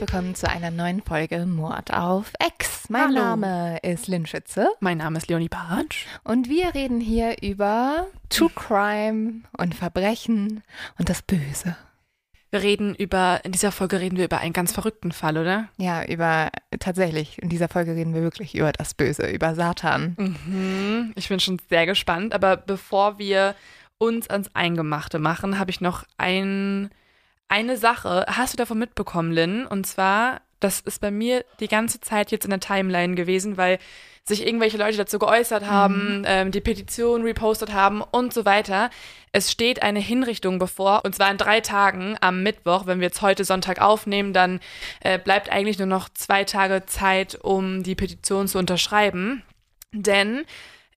willkommen zu einer neuen Folge Mord auf Ex. Mein Hallo. Name ist Lynn Schütze Mein Name ist Leonie Bartsch. und wir reden hier über True Crime und Verbrechen und das Böse. Wir reden über, in dieser Folge reden wir über einen ganz verrückten Fall, oder? Ja, über tatsächlich, in dieser Folge reden wir wirklich über das Böse, über Satan. Mhm. Ich bin schon sehr gespannt. Aber bevor wir uns ans Eingemachte machen, habe ich noch ein, eine Sache. Hast du davon mitbekommen, Lynn? Und zwar, das ist bei mir die ganze Zeit jetzt in der Timeline gewesen, weil sich irgendwelche Leute dazu geäußert haben, ähm, die Petition repostet haben und so weiter. Es steht eine Hinrichtung bevor, und zwar in drei Tagen am Mittwoch. Wenn wir jetzt heute Sonntag aufnehmen, dann äh, bleibt eigentlich nur noch zwei Tage Zeit, um die Petition zu unterschreiben. Denn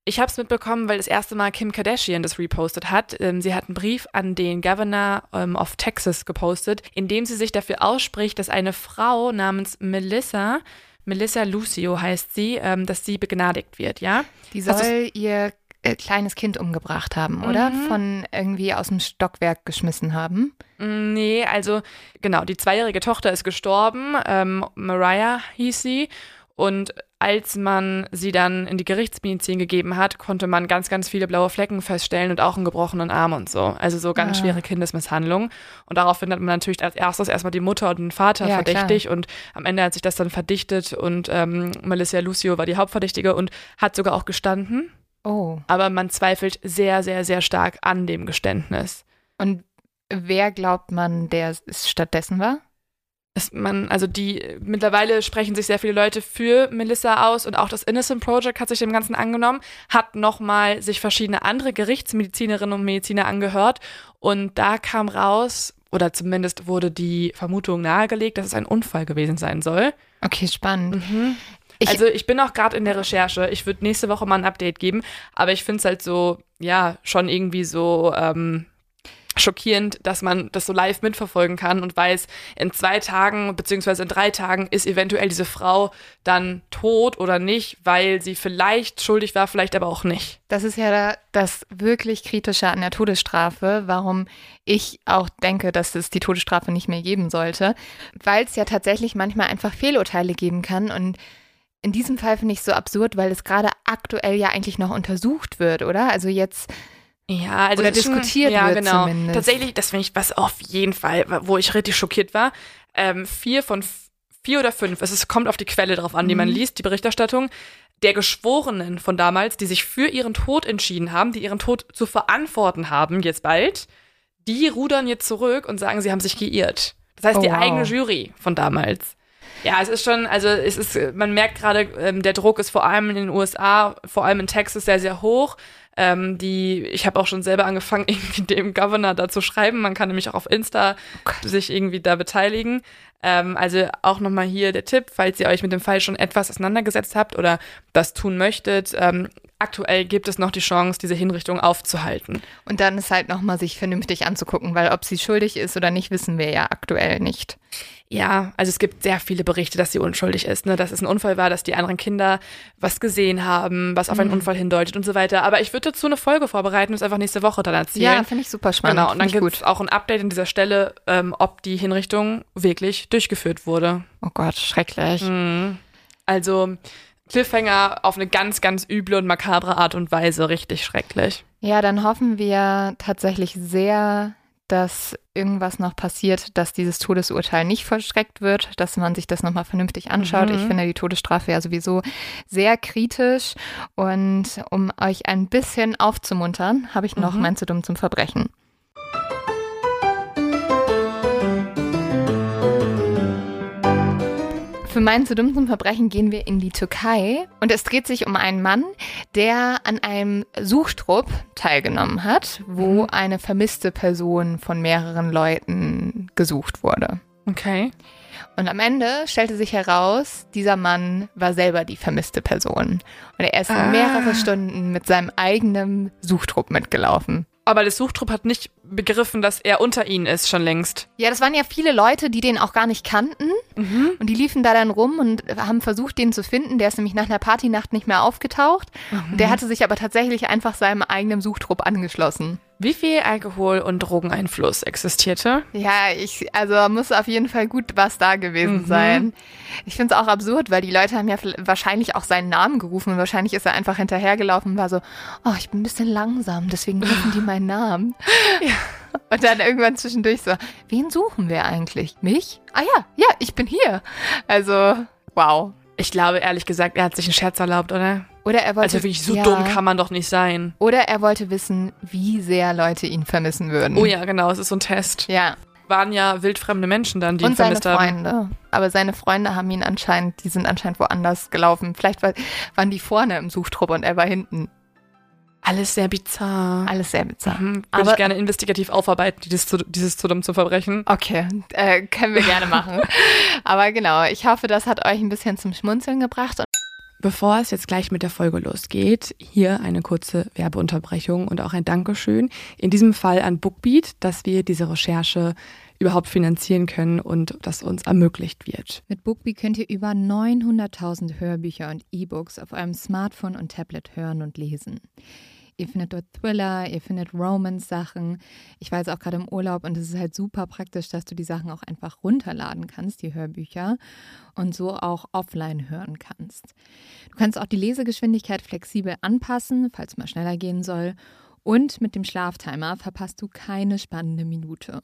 ich habe es mitbekommen, weil das erste Mal Kim Kardashian das repostet hat. Ähm, sie hat einen Brief an den Governor ähm, of Texas gepostet, in dem sie sich dafür ausspricht, dass eine Frau namens Melissa, Melissa Lucio heißt sie, ähm, dass sie begnadigt wird, ja? Die soll ihr äh, kleines Kind umgebracht haben, oder? Mhm. Von irgendwie aus dem Stockwerk geschmissen haben. Mm, Nee, also genau, die zweijährige Tochter ist gestorben, ähm, Mariah hieß sie. Und als man sie dann in die Gerichtsmedizin gegeben hat, konnte man ganz, ganz viele blaue Flecken feststellen und auch einen gebrochenen Arm und so. Also so ganz Ah. schwere Kindesmisshandlung. Und daraufhin hat man natürlich als erstes erstmal die Mutter und den Vater Ja, verdächtig. Und am Ende hat sich das dann verdichtet und ähm, Melissa Lucio war die Hauptverdächtige und hat sogar auch gestanden. Oh. Aber man zweifelt sehr, sehr, sehr stark an dem Geständnis. Und wer glaubt man, der es stattdessen war? Es, man, also die, mittlerweile sprechen sich sehr viele Leute für Melissa aus und auch das Innocent Project hat sich dem Ganzen angenommen, hat nochmal sich verschiedene andere Gerichtsmedizinerinnen und Mediziner angehört und da kam raus, oder zumindest wurde die Vermutung nahegelegt, dass es ein Unfall gewesen sein soll. Okay, spannend. Ich- also ich bin auch gerade in der Recherche. Ich würde nächste Woche mal ein Update geben, aber ich finde es halt so, ja, schon irgendwie so ähm, schockierend, dass man das so live mitverfolgen kann und weiß, in zwei Tagen beziehungsweise in drei Tagen ist eventuell diese Frau dann tot oder nicht, weil sie vielleicht schuldig war, vielleicht aber auch nicht. Das ist ja da- das wirklich Kritische an der Todesstrafe, warum ich auch denke, dass es die Todesstrafe nicht mehr geben sollte, weil es ja tatsächlich manchmal einfach Fehlurteile geben kann und in diesem Fall finde ich es so absurd, weil es gerade aktuell ja eigentlich noch untersucht wird, oder? Also jetzt, Ja, also Oder ist schon- diskutiert ja, wird genau. zumindest. Tatsächlich, das finde ich was auf jeden Fall, wo ich richtig schockiert war. Ähm, vier von vier oder fünf, es ist, kommt auf die Quelle drauf an, die man Mhm. liest, die Berichterstattung, der Geschworenen von damals, die sich für ihren Tod entschieden haben, die ihren Tod zu verantworten haben, jetzt bald, die rudern jetzt zurück und sagen, sie haben sich geirrt. Das heißt, Oh, die wow. eigene Jury von damals. Ja, es ist schon, also es ist, man merkt gerade, ähm, der Druck ist vor allem in den USA, vor allem in Texas sehr, sehr hoch. Ähm, die, ich habe auch schon selber angefangen, irgendwie dem Governor da zu schreiben. Man kann nämlich auch auf Insta sich irgendwie da beteiligen. Ähm, also auch nochmal hier der Tipp, falls ihr euch mit dem Fall schon etwas auseinandergesetzt habt oder das tun möchtet. Ähm, aktuell gibt es noch die Chance, diese Hinrichtung aufzuhalten. und dann ist halt nochmal sich vernünftig anzugucken, weil ob sie schuldig ist oder nicht, wissen wir ja aktuell nicht. Ja, also es gibt sehr viele Berichte, dass sie unschuldig ist, ne? dass es ein Unfall war, dass die anderen Kinder was gesehen haben, was auf einen Mhm. Unfall hindeutet und so weiter. Aber ich würde dazu eine Folge vorbereiten und es einfach nächste Woche dann erzählen. Ja, finde ich super spannend. genau, und dann gibt es auch ein Update an dieser Stelle, ähm, ob die Hinrichtung wirklich durchgeführt wurde. Oh Gott, schrecklich. Mhm. Also Cliffhanger auf eine ganz, ganz üble und makabre Art und Weise, richtig schrecklich. Ja, dann hoffen wir tatsächlich sehr, dass irgendwas noch passiert, dass dieses Todesurteil nicht vollstreckt wird, dass man sich das nochmal vernünftig anschaut. Mhm. Ich finde die Todesstrafe ja sowieso sehr kritisch. Und um euch ein bisschen aufzumuntern, habe ich noch Mhm. mein zu dumm zum Verbrechen. Für meinen zu dumm zum Verbrechen gehen wir in die Türkei und es dreht sich um einen Mann, der an einem Suchtrupp teilgenommen hat, wo Mhm. eine vermisste Person von mehreren Leuten gesucht wurde. Okay. Und am Ende stellte sich heraus, dieser Mann war selber die vermisste Person. Und er ist Ah. mehrere Stunden mit seinem eigenen Suchtrupp mitgelaufen. Aber das Suchtrupp hat nicht begriffen, dass er unter ihnen ist, schon längst. Ja, das waren ja viele Leute, die den auch gar nicht kannten. Mhm. Und die liefen da dann rum und haben versucht, den zu finden. Der ist nämlich nach einer Partynacht nicht mehr aufgetaucht. Und der hatte sich aber tatsächlich einfach seinem eigenen Suchtrupp angeschlossen. Wie viel Alkohol- und Drogeneinfluss existierte? Ja, ich, also muss auf jeden Fall gut was da gewesen Mhm. sein. Ich finde es auch absurd, weil die Leute haben ja wahrscheinlich auch seinen Namen gerufen und wahrscheinlich ist er einfach hinterhergelaufen und war so, oh, ich bin ein bisschen langsam, deswegen rufen die meinen Namen. Und dann irgendwann zwischendurch so, wen suchen wir eigentlich? Mich? Ah ja, ja, ich bin hier. Also, wow. Ich glaube, ehrlich gesagt, er hat sich einen Scherz erlaubt, oder? Oder er wollte, Also wirklich, so ja, dumm kann man doch nicht sein. Oder er wollte wissen, wie sehr Leute ihn vermissen würden. Oh ja, genau, es ist so ein Test. Ja, Waren ja wildfremde Menschen dann, die ihn und seine vermisst haben. Freunde. Aber seine Freunde haben ihn anscheinend, die sind anscheinend woanders gelaufen. Vielleicht war, waren die vorne im Suchtrupp und er war hinten. Alles sehr bizarr. Alles sehr bizarr. Mhm, Würde Aber- ich gerne investigativ aufarbeiten, dieses zu, dieses zu dumm zu verbrechen. Okay, äh, können wir gerne machen. Aber genau, ich hoffe, das hat euch ein bisschen zum Schmunzeln gebracht. Bevor es jetzt gleich mit der Folge losgeht, hier eine kurze Werbeunterbrechung und auch ein Dankeschön. In diesem Fall an Bookbeat, dass wir diese Recherche überhaupt finanzieren können und das uns ermöglicht wird. Mit Bookbee könnt ihr über 900.000 Hörbücher und E-Books auf eurem Smartphone und Tablet hören und lesen. Ihr findet dort Thriller, ihr findet Romance-Sachen. Ich war jetzt auch gerade im Urlaub und es ist halt super praktisch, dass du die Sachen auch einfach runterladen kannst, die Hörbücher, und so auch offline hören kannst. Du kannst auch die Lesegeschwindigkeit flexibel anpassen, falls mal schneller gehen soll. Und mit dem Schlaftimer verpasst du keine spannende Minute.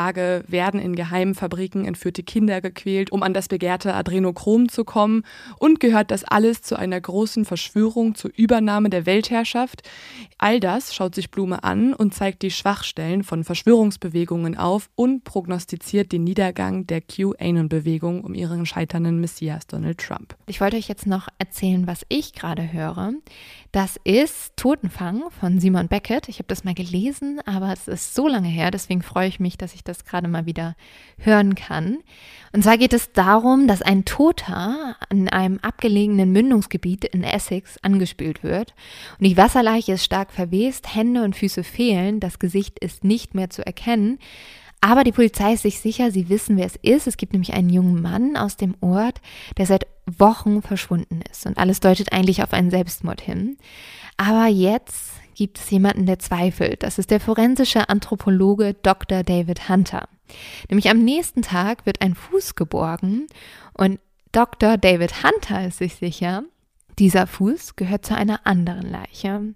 werden in geheimen Fabriken entführte Kinder gequält, um an das begehrte Adrenochrom zu kommen? Und gehört das alles zu einer großen Verschwörung zur Übernahme der Weltherrschaft? All das schaut sich Blume an und zeigt die Schwachstellen von Verschwörungsbewegungen auf und prognostiziert den Niedergang der QAnon-Bewegung um ihren scheiternden Messias Donald Trump. Ich wollte euch jetzt noch erzählen, was ich gerade höre. Das ist Totenfang von Simon Beckett. Ich habe das mal gelesen, aber es ist so lange her, deswegen freue ich mich, dass ich das gerade mal wieder hören kann. Und zwar geht es darum, dass ein Toter in einem abgelegenen Mündungsgebiet in Essex angespült wird. Und die Wasserleiche ist stark verwest, Hände und Füße fehlen, das Gesicht ist nicht mehr zu erkennen. Aber die Polizei ist sich sicher, sie wissen, wer es ist. Es gibt nämlich einen jungen Mann aus dem Ort, der seit Wochen verschwunden ist. Und alles deutet eigentlich auf einen Selbstmord hin. Aber jetzt gibt es jemanden, der zweifelt. Das ist der forensische Anthropologe Dr. David Hunter. Nämlich am nächsten Tag wird ein Fuß geborgen und Dr. David Hunter ist sich sicher, dieser Fuß gehört zu einer anderen Leiche.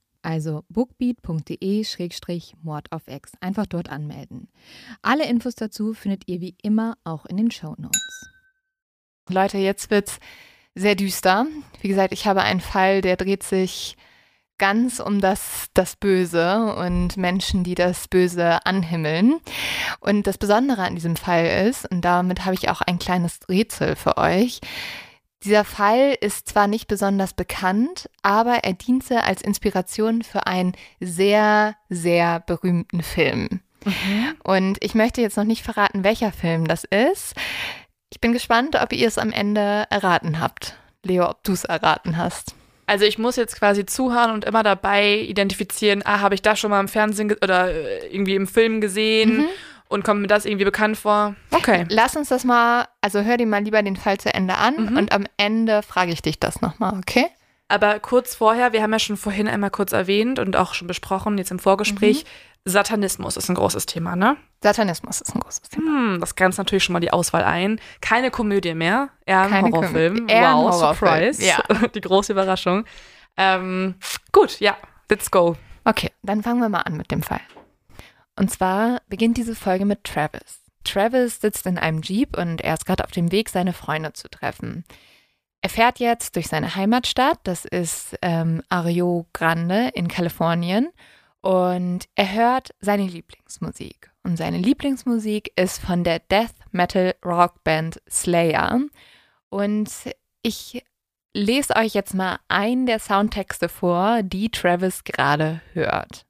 Also bookbeat.de-mordofx. Einfach dort anmelden. Alle Infos dazu findet ihr wie immer auch in den Show Notes. Leute, jetzt wird's sehr düster. Wie gesagt, ich habe einen Fall, der dreht sich ganz um das, das Böse und Menschen, die das Böse anhimmeln. Und das Besondere an diesem Fall ist, und damit habe ich auch ein kleines Rätsel für euch, dieser Fall ist zwar nicht besonders bekannt, aber er diente als Inspiration für einen sehr, sehr berühmten Film. Und ich möchte jetzt noch nicht verraten, welcher Film das ist. Ich bin gespannt, ob ihr es am Ende erraten habt. Leo, ob du es erraten hast. Also ich muss jetzt quasi zuhören und immer dabei identifizieren, ah, habe ich das schon mal im Fernsehen oder äh, irgendwie im Film gesehen Mhm. Und kommt mir das irgendwie bekannt vor? Okay. Lass uns das mal, also hör dir mal lieber den Fall zu Ende an Mhm. und am Ende frage ich dich das nochmal, okay? Aber kurz vorher, wir haben ja schon vorhin einmal kurz erwähnt und auch schon besprochen, jetzt im Vorgespräch, Satanismus ist ein großes Thema, ne? Satanismus ist ein großes Thema. Hm, das grenzt natürlich schon mal die Auswahl ein. Keine Komödie mehr, eher ein Keine Horrorfilm. Eher ein wow, Horrorfilm, Surprise. ja. Die große Überraschung. Ähm, gut, ja, let's go. Okay, dann fangen wir mal an mit dem Fall. Und zwar beginnt diese Folge mit Travis. Travis sitzt in einem Jeep und er ist gerade auf dem Weg, seine Freunde zu treffen. Er fährt jetzt durch seine Heimatstadt, das ist ähm, Ario Grande in Kalifornien, und er hört seine Lieblingsmusik. Und seine Lieblingsmusik ist von der Death Metal Rock Band Slayer. Und ich lese euch jetzt mal einen der Soundtexte vor, die Travis gerade hört.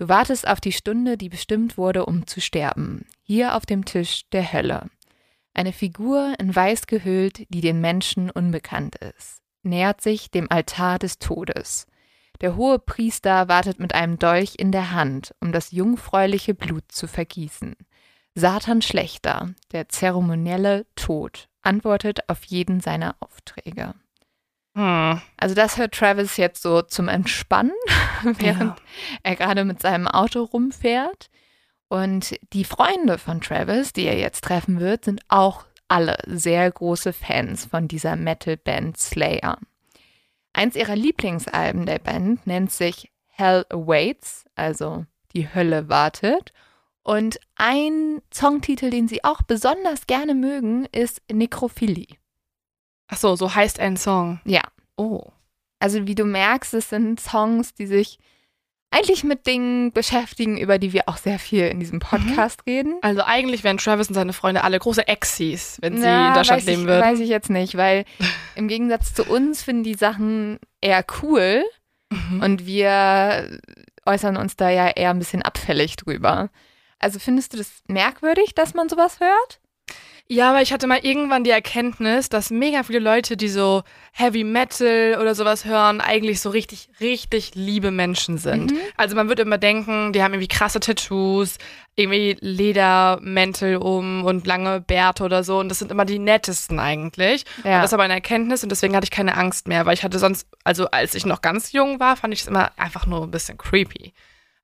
Du wartest auf die Stunde, die bestimmt wurde, um zu sterben. Hier auf dem Tisch der Hölle. Eine Figur in Weiß gehüllt, die den Menschen unbekannt ist, nähert sich dem Altar des Todes. Der hohe Priester wartet mit einem Dolch in der Hand, um das jungfräuliche Blut zu vergießen. Satan Schlechter, der zeremonielle Tod, antwortet auf jeden seiner Aufträge. Hm. Also das hört Travis jetzt so zum Entspannen, während ja. er gerade mit seinem Auto rumfährt. Und die Freunde von Travis, die er jetzt treffen wird, sind auch alle sehr große Fans von dieser Metal-Band Slayer. Eins ihrer Lieblingsalben der Band nennt sich Hell Awaits, also die Hölle wartet. Und ein Songtitel, den sie auch besonders gerne mögen, ist Necrophilie. Ach so, so heißt ein Song. Ja. Oh. Also wie du merkst, es sind Songs, die sich eigentlich mit Dingen beschäftigen, über die wir auch sehr viel in diesem Podcast mhm. reden. Also eigentlich wären Travis und seine Freunde alle große Exis, wenn sie ja, in Deutschland leben ich, würden. Weiß ich jetzt nicht, weil im Gegensatz zu uns finden die Sachen eher cool mhm. und wir äußern uns da ja eher ein bisschen abfällig drüber. Also findest du das merkwürdig, dass man sowas hört? Ja, aber ich hatte mal irgendwann die Erkenntnis, dass mega viele Leute, die so Heavy Metal oder sowas hören, eigentlich so richtig, richtig liebe Menschen sind. Mhm. Also man würde immer denken, die haben irgendwie krasse Tattoos, irgendwie Ledermäntel um und lange Bärte oder so. Und das sind immer die nettesten eigentlich. Ja. Und das ist aber eine Erkenntnis und deswegen hatte ich keine Angst mehr, weil ich hatte sonst, also als ich noch ganz jung war, fand ich es immer einfach nur ein bisschen creepy.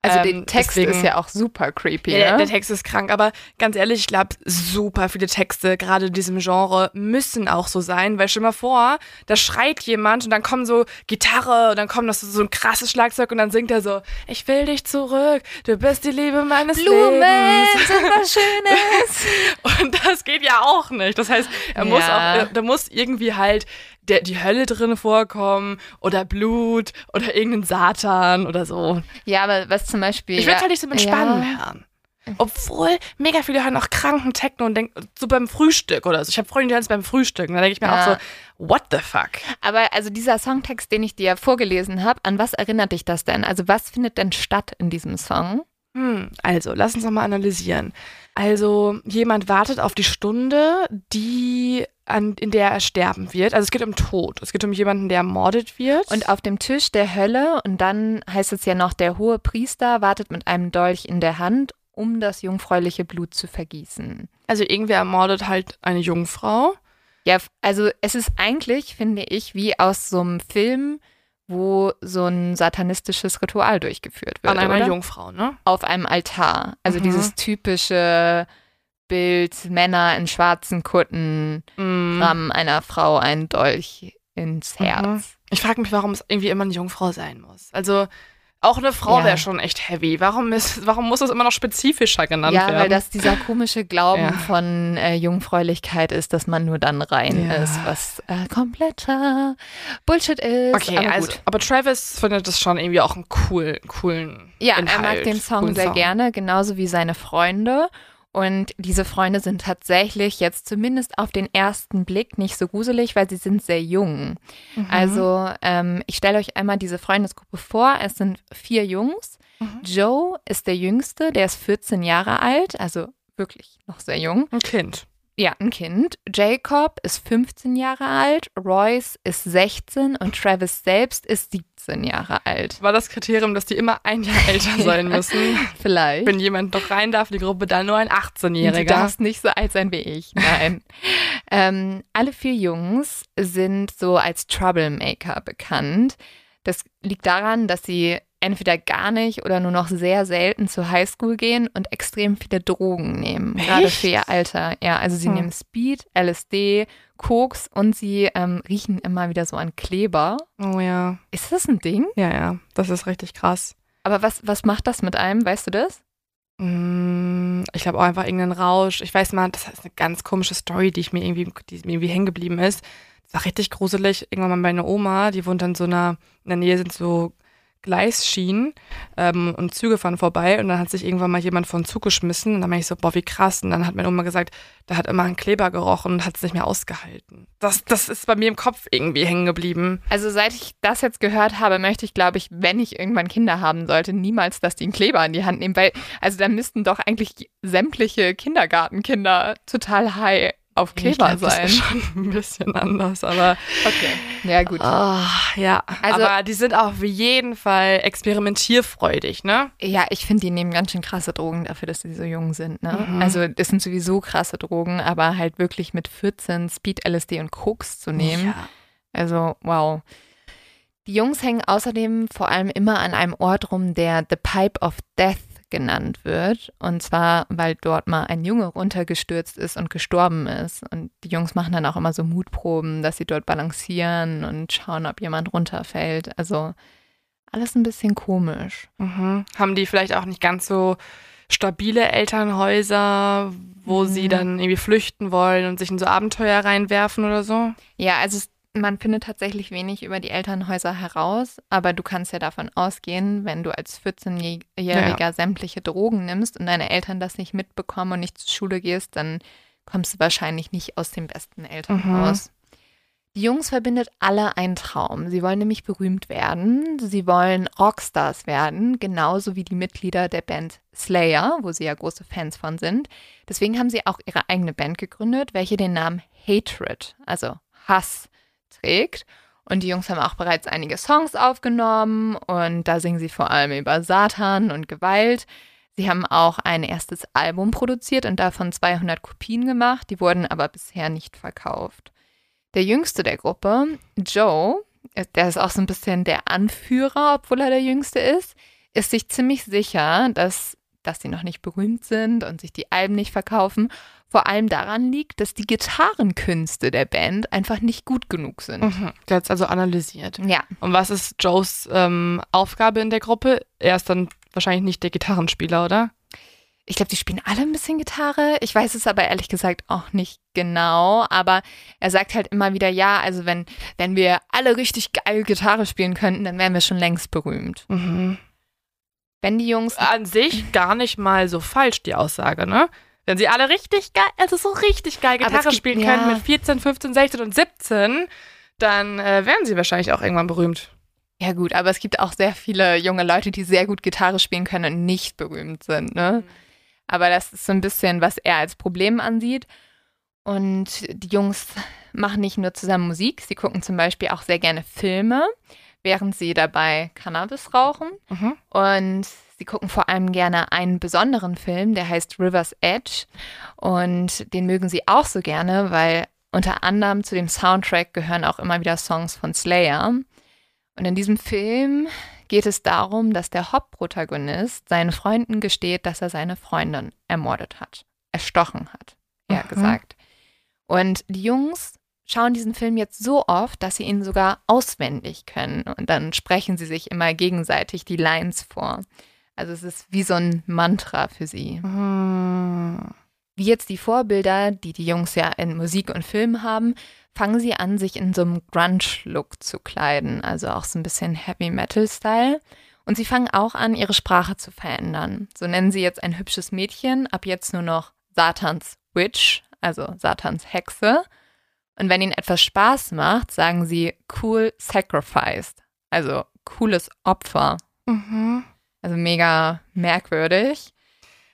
Also ähm, der Text deswegen, ist ja auch super creepy. Ja, der, ne? der, Text ist krank, aber ganz ehrlich, ich glaube, super viele Texte, gerade in diesem Genre, müssen auch so sein, weil stell mal vor, da schreit jemand und dann kommen so Gitarre und dann kommt noch so, so ein krasses Schlagzeug und dann singt er so, ich will dich zurück, du bist die Liebe meines Blumen, Lebens. sind was Schönes. und das geht ja auch nicht. Das heißt, er ja. muss auch, da muss irgendwie halt der, die Hölle drin vorkommen oder Blut oder irgendein Satan oder so. Ja, aber was zum Beispiel. Ich würde ja, halt nicht so mit Spannen ja. hören. Obwohl mega viele hören auch kranken Techno und denken, so beim Frühstück oder so. Ich habe Freunde, die hören es beim Frühstück. Und da denke ich mir ja. auch so, what the fuck? Aber also dieser Songtext, den ich dir vorgelesen habe, an was erinnert dich das denn? Also was findet denn statt in diesem Song? Hm, also, lass uns nochmal analysieren. Also, jemand wartet auf die Stunde, die an, in der er sterben wird. Also es geht um Tod. Es geht um jemanden, der ermordet wird. Und auf dem Tisch der Hölle, und dann heißt es ja noch, der hohe Priester wartet mit einem Dolch in der Hand, um das jungfräuliche Blut zu vergießen. Also irgendwer ermordet halt eine Jungfrau. Ja, also es ist eigentlich, finde ich, wie aus so einem Film, wo so ein satanistisches Ritual durchgeführt wird. An einer oder? Jungfrau, ne? Auf einem Altar. Also mhm. dieses typische Bild, Männer in schwarzen Kutten mm. rammen einer Frau einen Dolch ins mhm. Herz. Mhm. Ich frage mich, warum es irgendwie immer eine Jungfrau sein muss. Also auch eine Frau ja. wäre schon echt heavy. Warum, ist, warum muss es immer noch spezifischer genannt ja, werden? Ja, weil das dieser komische Glauben ja. von äh, Jungfräulichkeit ist, dass man nur dann rein ist, was äh, kompletter Bullshit ist. Okay, aber also, aber Travis findet das schon irgendwie auch einen cool, coolen Ja, Inhalt, er mag den Song sehr Song. gerne, genauso wie seine Freunde. Und diese Freunde sind tatsächlich jetzt zumindest auf den ersten Blick nicht so gruselig, weil sie sind sehr jung. Mhm. Also ähm, ich stelle euch einmal diese Freundesgruppe vor. Es sind vier Jungs. Mhm. Joe ist der jüngste, der ist 14 Jahre alt, also wirklich noch sehr jung. Ein Kind. Ja, ein Kind. Jacob ist 15 Jahre alt, Royce ist 16 und Travis selbst ist 17 Jahre alt. War das Kriterium, dass die immer ein Jahr älter sein müssen? Vielleicht. Wenn jemand noch rein darf, die Gruppe, dann nur ein 18-Jähriger. Du darfst nicht so alt sein wie ich. Nein. ähm, alle vier Jungs sind so als Troublemaker bekannt. Das liegt daran, dass sie entweder gar nicht oder nur noch sehr selten zur Highschool gehen und extrem viele Drogen nehmen, Echt? gerade für ihr Alter. Ja, also sie hm. nehmen Speed, LSD, Koks und sie ähm, riechen immer wieder so an Kleber. Oh ja. Ist das ein Ding? Ja, ja, das ist richtig krass. Aber was, was macht das mit einem, weißt du das? Mm, Ich glaube auch einfach irgendeinen Rausch. Ich weiß mal, das ist eine ganz komische Story, die ich mir irgendwie, die mir irgendwie hängen geblieben ist. Das war richtig gruselig. Irgendwann mal meine Oma, die wohnt an so einer, in der Nähe sind so Gleisschienen ähm, und Züge fahren vorbei und dann hat sich irgendwann mal jemand von Zug geschmissen und dann meinte ich so, boah, wie krass. Und dann hat meine Oma gesagt, da hat immer ein Kleber gerochen und hat es nicht mehr ausgehalten. Das, das ist bei mir im Kopf irgendwie hängen geblieben. Also seit ich das jetzt gehört habe, möchte ich, glaube ich, wenn ich irgendwann Kinder haben sollte, niemals, dass die einen Kleber in die Hand nehmen, weil, also da müssten doch eigentlich sämtliche Kindergartenkinder total high auf Kleber glaub, sein. Das ist schon ein bisschen anders, aber Okay, ja gut. Ah, ja. Also- aber die sind auf jeden Fall experimentierfreudig, ne? Ja, ich finde, die nehmen ganz schön krasse Drogen dafür, dass sie so jung sind. Ne? Mhm. Also das sind sowieso krasse Drogen, aber halt wirklich mit 14 Speed, LSD und Koks zu nehmen. Ja. Also wow. Die Jungs hängen außerdem vor allem immer an einem Ort rum, der The Pipe of Death genannt wird. Und zwar, weil dort mal ein Junge runtergestürzt ist und gestorben ist. Und die Jungs machen dann auch immer so Mutproben, dass sie dort balancieren und schauen, ob jemand runterfällt. Also alles ein bisschen komisch. Mhm. Haben die vielleicht auch nicht ganz so stabile Elternhäuser, wo Mhm. sie dann irgendwie flüchten wollen und sich in so Abenteuer reinwerfen oder so? Ja, also es, man findet tatsächlich wenig über die Elternhäuser heraus, aber du kannst ja davon ausgehen, wenn du als 14-Jähriger sämtliche Drogen nimmst und deine Eltern das nicht mitbekommen und nicht zur Schule gehst, dann kommst du wahrscheinlich nicht aus dem besten Elternhaus. Die Jungs verbindet alle ein Traum. Sie wollen nämlich berühmt werden. Sie wollen Rockstars werden, genauso wie die Mitglieder der Band Slayer, wo sie ja große Fans von sind. Deswegen haben sie auch ihre eigene Band gegründet, welche den Namen Hatred, also Hass, trägt. Und die Jungs haben auch bereits einige Songs aufgenommen und da singen sie vor allem über Satan und Gewalt. Sie haben auch ein erstes Album produziert und davon 200 Kopien gemacht, die wurden aber bisher nicht verkauft. Der jüngste der Gruppe, Joe, der ist auch so ein bisschen der Anführer, obwohl er der jüngste ist, ist sich ziemlich sicher, dass, dass sie noch nicht berühmt sind und sich die Alben nicht verkaufen. Vor allem daran liegt, dass die Gitarrenkünste der Band einfach nicht gut genug sind. Mhm. Der hat's also analysiert. Ja, Und was ist Joes ähm, Aufgabe in der Gruppe? Er ist dann wahrscheinlich nicht der Gitarrenspieler, oder? ich glaube, die spielen alle ein bisschen Gitarre. Ich weiß es aber ehrlich gesagt auch nicht genau. Aber er sagt halt immer wieder, ja, also wenn, wenn wir alle richtig geil Gitarre spielen könnten, dann wären wir schon längst berühmt. Mhm. Wenn die Jungs An sich gar nicht mal so falsch, die Aussage, ne? Wenn sie alle richtig geil, also so richtig geil Gitarre gibt- spielen ja. können mit 14, 15, 16 und 17, dann äh, wären sie wahrscheinlich auch irgendwann berühmt. Ja gut, aber es gibt auch sehr viele junge Leute, die sehr gut Gitarre spielen können und nicht berühmt sind, ne? Aber das ist so ein bisschen, was er als Problem ansieht. Und die Jungs machen nicht nur zusammen Musik, sie gucken zum Beispiel auch sehr gerne Filme, während sie dabei Cannabis rauchen. Mhm. Und sie gucken vor allem gerne einen besonderen Film, der heißt River's Edge. Und den mögen sie auch so gerne, weil unter anderem zu dem Soundtrack gehören auch immer wieder Songs von Slayer. Und in diesem Film geht es darum, dass der Hauptprotagonist seinen Freunden gesteht, dass er seine Freundin ermordet hat. Erstochen hat, eher Mhm. gesagt. Und die Jungs schauen diesen Film jetzt so oft, dass sie ihn sogar auswendig können. Und dann sprechen sie sich immer gegenseitig die Lines vor. Also es ist wie so ein Mantra für sie. Mhm. Wie jetzt die Vorbilder, die die Jungs ja in Musik und Film haben, fangen sie an, sich in so einem Grunge-Look zu kleiden, also auch so ein bisschen Heavy-Metal-Style. Und sie fangen auch an, ihre Sprache zu verändern. So nennen sie jetzt ein hübsches Mädchen, ab jetzt nur noch Satans Witch, also Satans Hexe. Und wenn ihnen etwas Spaß macht, sagen sie cool sacrificed, also cooles Opfer. Mhm. Also mega merkwürdig.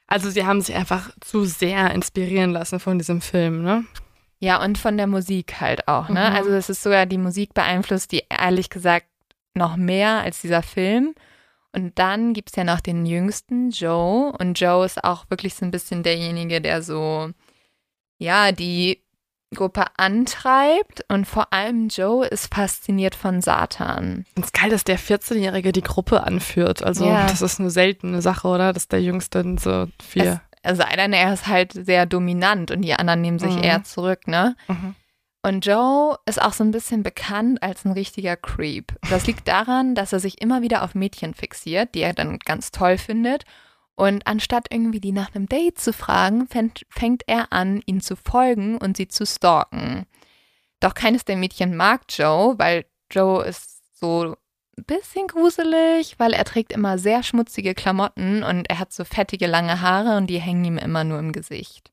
Also sie haben sich einfach zu sehr inspirieren lassen von diesem Film, ne? Ja, und von der Musik halt auch, ne? Mhm. Also es ist sogar die Musik beeinflusst, die ehrlich gesagt noch mehr als dieser Film. Und dann gibt es ja noch den jüngsten, Joe. Und Joe ist auch wirklich so ein bisschen derjenige, der so, ja, die Gruppe antreibt. Und vor allem Joe ist fasziniert von Satan. Es ist geil, dass der 14-Jährige die Gruppe anführt. Also Ja. das ist eine seltene Sache, oder? Dass der Jüngste so viel. Es sei denn, er ist halt sehr dominant und die anderen nehmen sich Mhm. eher zurück, ne? Mhm. Und Joe ist auch so ein bisschen bekannt als ein richtiger Creep. Das liegt daran, dass er sich immer wieder auf Mädchen fixiert, die er dann ganz toll findet. Und anstatt irgendwie die nach einem Date zu fragen, fängt, fängt er an, ihnen zu folgen und sie zu stalken. Doch keines der Mädchen mag Joe, weil Joe ist so ein bisschen gruselig, weil er trägt immer sehr schmutzige Klamotten und er hat so fettige lange Haare und die hängen ihm immer nur im Gesicht.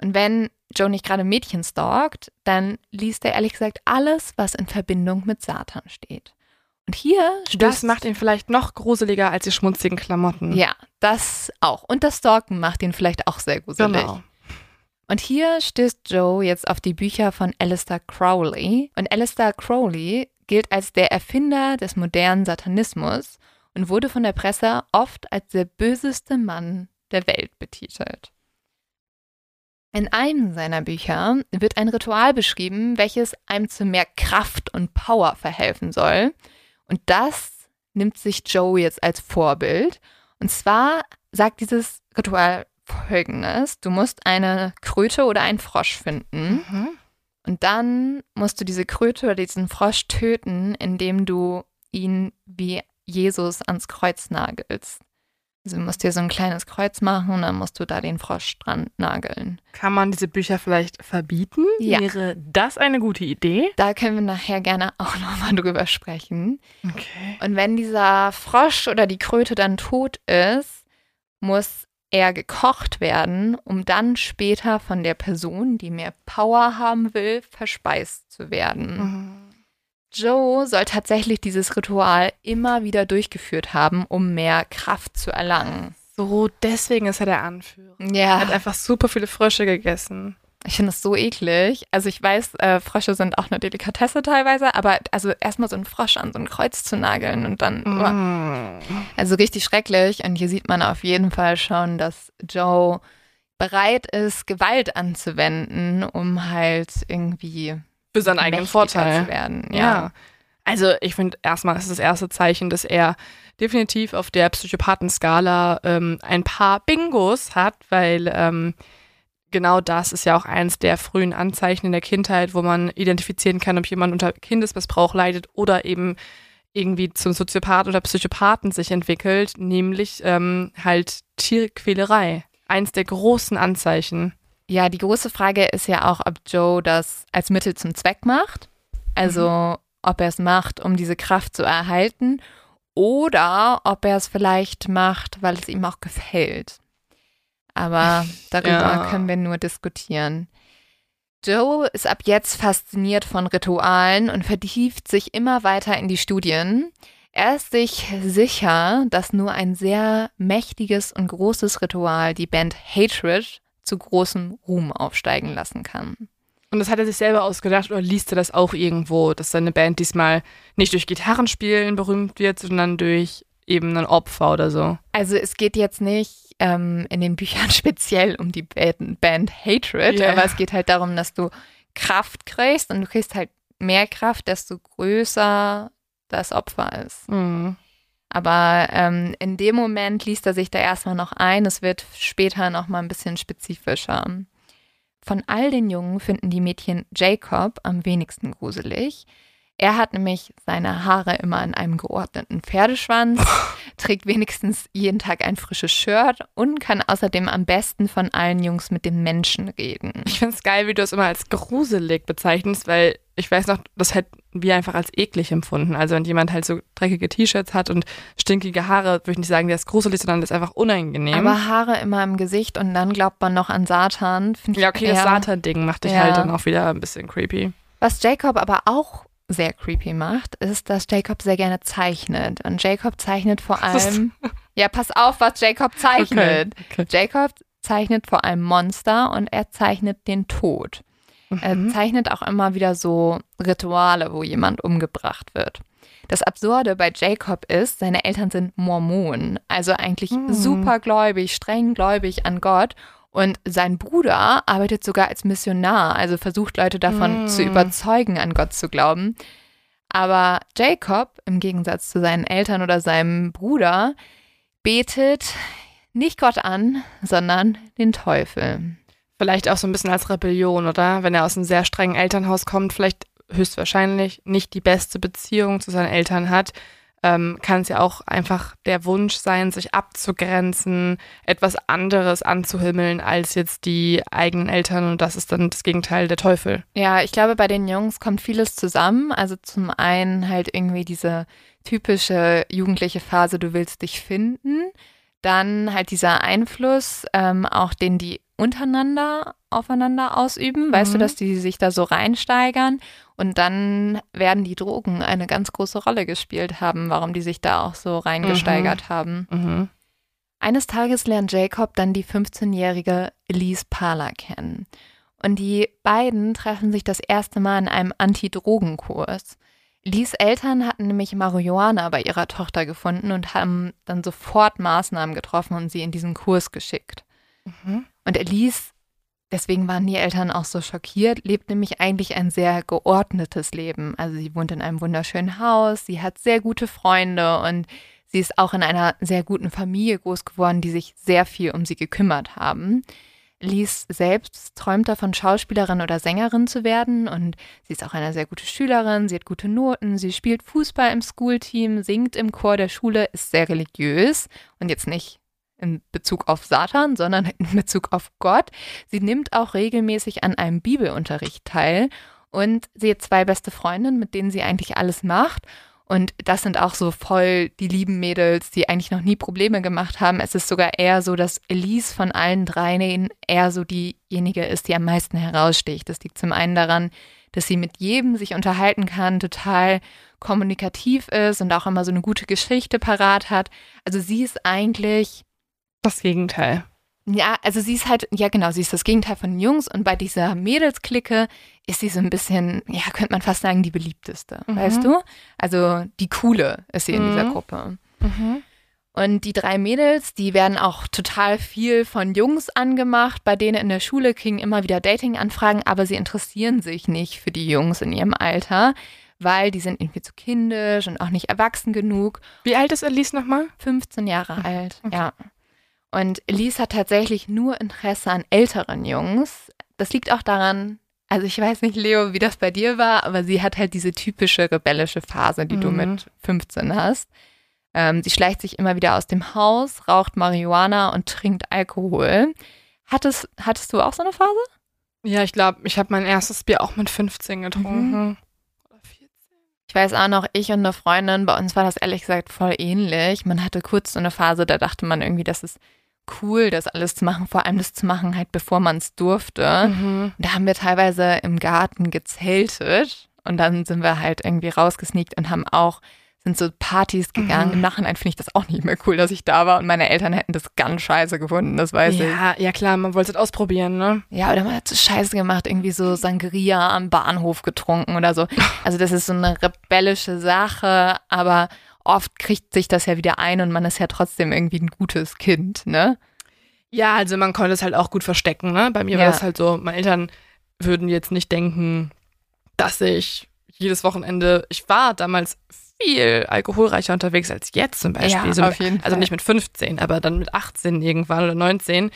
Und wenn Joe nicht gerade Mädchen stalkt, dann liest er ehrlich gesagt alles, was in Verbindung mit Satan steht. Und hier stößt, Das macht ihn vielleicht noch gruseliger als die schmutzigen Klamotten. Ja, das auch. Und das Stalken macht ihn vielleicht auch sehr gruselig. Genau. Und hier stößt Joe jetzt auf die Bücher von Alistair Crowley. Und Alistair Crowley gilt als der Erfinder des modernen Satanismus und wurde von der Presse oft als der böseste Mann der Welt betitelt. In einem seiner Bücher wird ein Ritual beschrieben, welches einem zu mehr Kraft und Power verhelfen soll. Und das nimmt sich Joe jetzt als Vorbild. Und zwar sagt dieses Ritual folgendes: Du musst eine Kröte oder einen Frosch finden. Mhm. Und dann musst du diese Kröte oder diesen Frosch töten, indem du ihn wie Jesus ans Kreuz nagelst. Also du musst dir so ein kleines Kreuz machen und dann musst du da den Frosch dran nageln. Kann man diese Bücher vielleicht verbieten? Ja. Wäre das eine gute Idee? Da können wir nachher gerne auch nochmal drüber sprechen. Okay. Und wenn dieser Frosch oder die Kröte dann tot ist, muss er gekocht werden, um dann später von der Person, die mehr Power haben will, verspeist zu werden. Mhm. Joe soll tatsächlich dieses Ritual immer wieder durchgeführt haben, um mehr Kraft zu erlangen. So, deswegen ist er der Anführer. Ja. Er hat einfach super viele Frösche gegessen. Ich finde das so eklig. Also ich weiß, äh, Frösche sind auch eine Delikatesse teilweise, aber also erstmal so einen Frosch an so ein Kreuz zu nageln und dann. Mm. Also richtig schrecklich. Und hier sieht man auf jeden Fall schon, dass Joe bereit ist, Gewalt anzuwenden, um halt irgendwie für seinen eigenen Vorteil zu werden. Ja. ja. Also ich finde erstmal ist das erste Zeichen, dass er definitiv auf der Psychopathenskala ähm, ein paar Bingos hat, weil ähm, genau das ist ja auch eins der frühen Anzeichen in der Kindheit, wo man identifizieren kann, ob jemand unter Kindesmissbrauch leidet oder eben irgendwie zum Soziopath oder Psychopathen sich entwickelt, nämlich ähm, halt Tierquälerei. Eins der großen Anzeichen. Ja, die große Frage ist ja auch, ob Joe das als Mittel zum Zweck macht. Also, mhm. ob er es macht, um diese Kraft zu erhalten oder ob er es vielleicht macht, weil es ihm auch gefällt. Aber darüber ja. können wir nur diskutieren. Joe ist ab jetzt fasziniert von Ritualen und vertieft sich immer weiter in die Studien. Er ist sich sicher, dass nur ein sehr mächtiges und großes Ritual die Band Hatred zu großem Ruhm aufsteigen lassen kann. Und das hat er sich selber ausgedacht oder liest er das auch irgendwo, dass seine Band diesmal nicht durch Gitarrenspielen berühmt wird, sondern durch eben ein Opfer oder so? Also es geht jetzt nicht ähm, in den Büchern speziell um die Band, Band Hatred, yeah. aber es geht halt darum, dass du Kraft kriegst und du kriegst halt mehr Kraft, desto größer das Opfer ist. Mhm. Aber ähm, in dem Moment liest er sich da erstmal noch ein. Es wird später noch mal ein bisschen spezifischer. Von all den Jungen finden die Mädchen Jacob am wenigsten gruselig. Er hat nämlich seine Haare immer in einem geordneten Pferdeschwanz, trägt wenigstens jeden Tag ein frisches Shirt und kann außerdem am besten von allen Jungs mit den Menschen reden. Ich finde es geil, wie du es immer als gruselig bezeichnest, weil ich weiß noch, das hätten wir einfach als eklig empfunden. Also wenn jemand halt so dreckige T-Shirts hat und stinkige Haare, würde ich nicht sagen, der ist gruselig, sondern das ist einfach unangenehm. Aber Haare immer im Gesicht und dann glaubt man noch an Satan. Ja, okay, das Satan-Ding macht dich ja. halt dann auch wieder ein bisschen creepy. Was Jacob aber auch sehr creepy macht, ist, dass Jacob sehr gerne zeichnet. Und Jacob zeichnet vor allem. ja, pass auf, was Jacob zeichnet. Okay, okay. Jacob zeichnet vor allem Monster und er zeichnet den Tod. Mhm. Er zeichnet auch immer wieder so Rituale, wo jemand umgebracht wird. Das Absurde bei Jacob ist, seine Eltern sind Mormonen, also eigentlich mhm. supergläubig, streng gläubig an Gott und sein Bruder arbeitet sogar als Missionar, also versucht Leute davon mm. zu überzeugen, an Gott zu glauben. Aber Jacob, im Gegensatz zu seinen Eltern oder seinem Bruder, betet nicht Gott an, sondern den Teufel. Vielleicht auch so ein bisschen als Rebellion, oder? Wenn er aus einem sehr strengen Elternhaus kommt, vielleicht höchstwahrscheinlich nicht die beste Beziehung zu seinen Eltern hat, ähm, kann es ja auch einfach der Wunsch sein, sich abzugrenzen, etwas anderes anzuhimmeln als jetzt die eigenen Eltern und das ist dann das Gegenteil der Teufel. Ja, ich glaube, bei den Jungs kommt vieles zusammen. Also zum einen halt irgendwie diese typische jugendliche Phase, du willst dich finden. Dann halt dieser Einfluss, ähm, auch den die untereinander aufeinander ausüben. Mhm. Weißt du, mhm. dass die sich da so reinsteigern und dann werden die Drogen eine ganz große Rolle gespielt haben, warum die sich da auch so reingesteigert mhm. haben. Mhm. Eines Tages lernt Jacob dann die 15-jährige Elise Parler kennen. Und die beiden treffen sich das erste Mal in einem Anti-Drogen-Kurs. Lies Eltern hatten nämlich Marihuana bei ihrer Tochter gefunden und haben dann sofort Maßnahmen getroffen und sie in diesen Kurs geschickt. Mhm. Und Elise, deswegen waren die Eltern auch so schockiert, lebt nämlich eigentlich ein sehr geordnetes Leben. Also sie wohnt in einem wunderschönen Haus, sie hat sehr gute Freunde und sie ist auch in einer sehr guten Familie groß geworden, die sich sehr viel um sie gekümmert haben. Lies selbst träumt davon, Schauspielerin oder Sängerin zu werden. Und sie ist auch eine sehr gute Schülerin, sie hat gute Noten, sie spielt Fußball im Schoolteam, singt im Chor der Schule, ist sehr religiös. Und jetzt nicht in Bezug auf Satan, sondern in Bezug auf Gott. Sie nimmt auch regelmäßig an einem Bibelunterricht teil. Und sie hat zwei beste Freundinnen, mit denen sie eigentlich alles macht und das sind auch so voll die lieben Mädels, die eigentlich noch nie Probleme gemacht haben. Es ist sogar eher so, dass Elise von allen dreien eher so diejenige ist, die am meisten heraussticht. Das liegt zum einen daran, dass sie mit jedem sich unterhalten kann, total kommunikativ ist und auch immer so eine gute Geschichte parat hat. Also sie ist eigentlich das Gegenteil. Ja, also sie ist halt, ja genau, sie ist das Gegenteil von den Jungs und bei dieser Mädelsklicke ist sie so ein bisschen, ja, könnte man fast sagen, die beliebteste, mhm. weißt du? Also die coole ist sie in dieser mhm. Gruppe. Mhm. Und die drei Mädels, die werden auch total viel von Jungs angemacht. Bei denen in der Schule kriegen immer wieder Dating-Anfragen, aber sie interessieren sich nicht für die Jungs in ihrem Alter, weil die sind irgendwie zu kindisch und auch nicht erwachsen genug. Wie alt ist Elise nochmal? 15 Jahre alt, okay. ja. Und Elise hat tatsächlich nur Interesse an älteren Jungs. Das liegt auch daran, also ich weiß nicht, Leo, wie das bei dir war, aber sie hat halt diese typische rebellische Phase, die mhm. du mit 15 hast. Ähm, sie schleicht sich immer wieder aus dem Haus, raucht Marihuana und trinkt Alkohol. Hattest, hattest du auch so eine Phase? Ja, ich glaube, ich habe mein erstes Bier auch mit 15 getrunken. Mhm. Ich weiß auch noch, ich und eine Freundin, bei uns war das ehrlich gesagt voll ähnlich. Man hatte kurz so eine Phase, da dachte man irgendwie, dass es cool, das alles zu machen, vor allem das zu machen, halt bevor man es durfte. Mhm. Da haben wir teilweise im Garten gezeltet und dann sind wir halt irgendwie rausgesneakt und haben auch sind so Partys gegangen. Mhm. Im Nachhinein finde ich das auch nicht mehr cool, dass ich da war und meine Eltern hätten das ganz scheiße gefunden, das weiß ja, ich. Ja, ja klar, man wollte es ausprobieren, ne? Ja, oder man hat so scheiße gemacht, irgendwie so Sangria am Bahnhof getrunken oder so. Also das ist so eine rebellische Sache, aber oft kriegt sich das ja wieder ein und man ist ja trotzdem irgendwie ein gutes Kind, ne? Ja, also man konnte es halt auch gut verstecken, ne? Bei mir ja. war es halt so, meine Eltern würden jetzt nicht denken, dass ich jedes Wochenende, ich war damals viel alkoholreicher unterwegs als jetzt zum Beispiel. Ja, so Fall. Also nicht mit 15, aber dann mit 18 irgendwann oder 19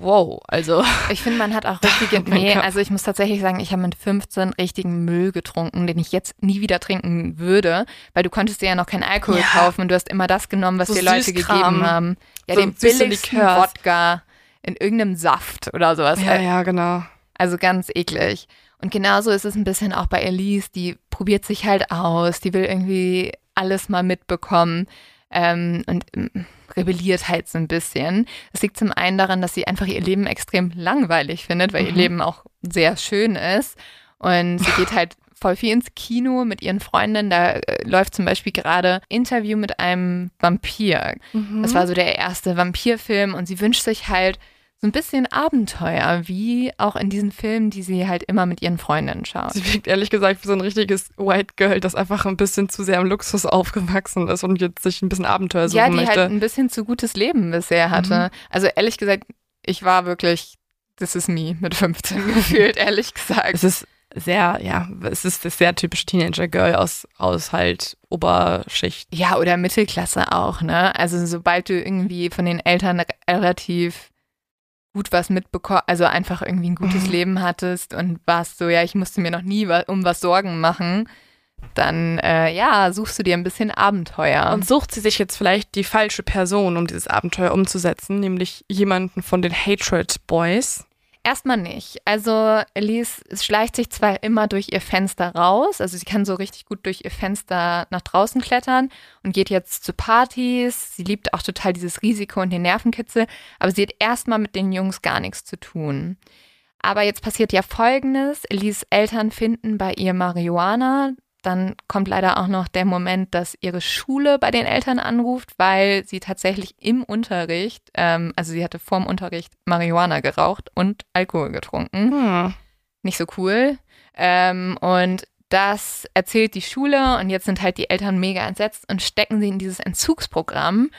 wow, also. Ich finde, man hat auch richtige, nee, also ich muss tatsächlich sagen, ich habe mit 15 richtigen Müll getrunken, den ich jetzt nie wieder trinken würde, weil du konntest dir ja noch keinen Alkohol ja. kaufen und du hast immer das genommen, was so dir Leute gegeben haben. Ja, so den billigsten Wodka in irgendeinem Saft oder sowas. Ja, ja, genau. Also ganz eklig. Und genauso ist es ein bisschen auch bei Elise, die probiert sich halt aus, die will irgendwie alles mal mitbekommen. Ähm, und ähm, rebelliert halt so ein bisschen. Es liegt zum einen daran, dass sie einfach ihr Leben extrem langweilig findet, weil mhm. ihr Leben auch sehr schön ist. Und sie geht halt voll viel ins Kino mit ihren Freundinnen. Da äh, läuft zum Beispiel gerade Interview mit einem Vampir. Mhm. Das war so der erste Vampirfilm und sie wünscht sich halt so ein bisschen Abenteuer, wie auch in diesen Filmen, die sie halt immer mit ihren Freundinnen schaut. Sie wirkt ehrlich gesagt wie so ein richtiges White Girl, das einfach ein bisschen zu sehr im Luxus aufgewachsen ist und jetzt sich ein bisschen Abenteuer suchen möchte. Ja, die möchte. halt ein bisschen zu gutes Leben bisher hatte. Mhm. Also ehrlich gesagt, ich war wirklich, this is me mit 15 gefühlt, ehrlich gesagt. Es ist sehr, ja, es ist das sehr typische Teenager-Girl aus, aus halt Oberschicht. Ja, oder Mittelklasse auch, ne? Also sobald du irgendwie von den Eltern relativ gut was mitbekommen, also einfach irgendwie ein gutes mhm. Leben hattest und warst so, ja, ich musste mir noch nie um was Sorgen machen, dann äh, ja, suchst du dir ein bisschen Abenteuer. Und sucht sie sich jetzt vielleicht die falsche Person, um dieses Abenteuer umzusetzen, nämlich jemanden von den Hatred Boys. Erstmal nicht. Also Elise schleicht sich zwar immer durch ihr Fenster raus, also sie kann so richtig gut durch ihr Fenster nach draußen klettern und geht jetzt zu Partys. Sie liebt auch total dieses Risiko und den Nervenkitzel, aber sie hat erstmal mit den Jungs gar nichts zu tun. Aber jetzt passiert ja Folgendes. Elise Eltern finden bei ihr Marihuana. Dann kommt leider auch noch der Moment, dass ihre Schule bei den Eltern anruft, weil sie tatsächlich im Unterricht, ähm, also sie hatte vorm Unterricht Marihuana geraucht und Alkohol getrunken. Hm. Nicht so cool. Ähm, und das erzählt die Schule und jetzt sind halt die Eltern mega entsetzt und stecken sie in dieses Entzugsprogramm.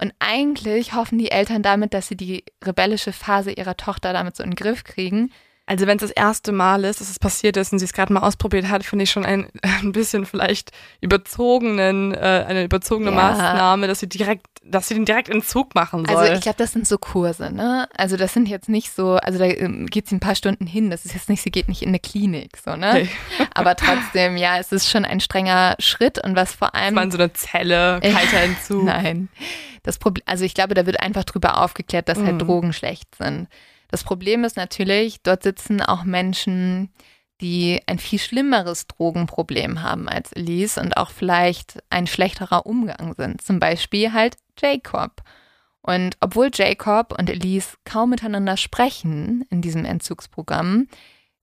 Und eigentlich hoffen die Eltern damit, dass sie die rebellische Phase ihrer Tochter damit so in den Griff kriegen. Also wenn es das erste Mal ist, dass es passiert ist und sie es gerade mal ausprobiert hat, finde ich schon ein, ein bisschen vielleicht überzogenen, äh, eine überzogene Ja. Maßnahme, dass sie direkt, dass sie den direkt in Zug machen soll. Also ich glaube, das sind so Kurse, ne? Also das sind jetzt nicht so, also da ähm, geht sie ein paar Stunden hin. Das ist jetzt nicht, sie geht nicht in eine Klinik, so, ne? Okay. Aber trotzdem, ja, es ist schon ein strenger Schritt und was vor allem. Das war in so eine Zelle, kalter Entzug. Nein. Das Problem, also ich glaube, da wird einfach drüber aufgeklärt, dass halt Mhm. Drogen schlecht sind. Das Problem ist natürlich, dort sitzen auch Menschen, die ein viel schlimmeres Drogenproblem haben als Elise und auch vielleicht ein schlechterer Umgang sind. Zum Beispiel halt Jacob. Und obwohl Jacob und Elise kaum miteinander sprechen in diesem Entzugsprogramm,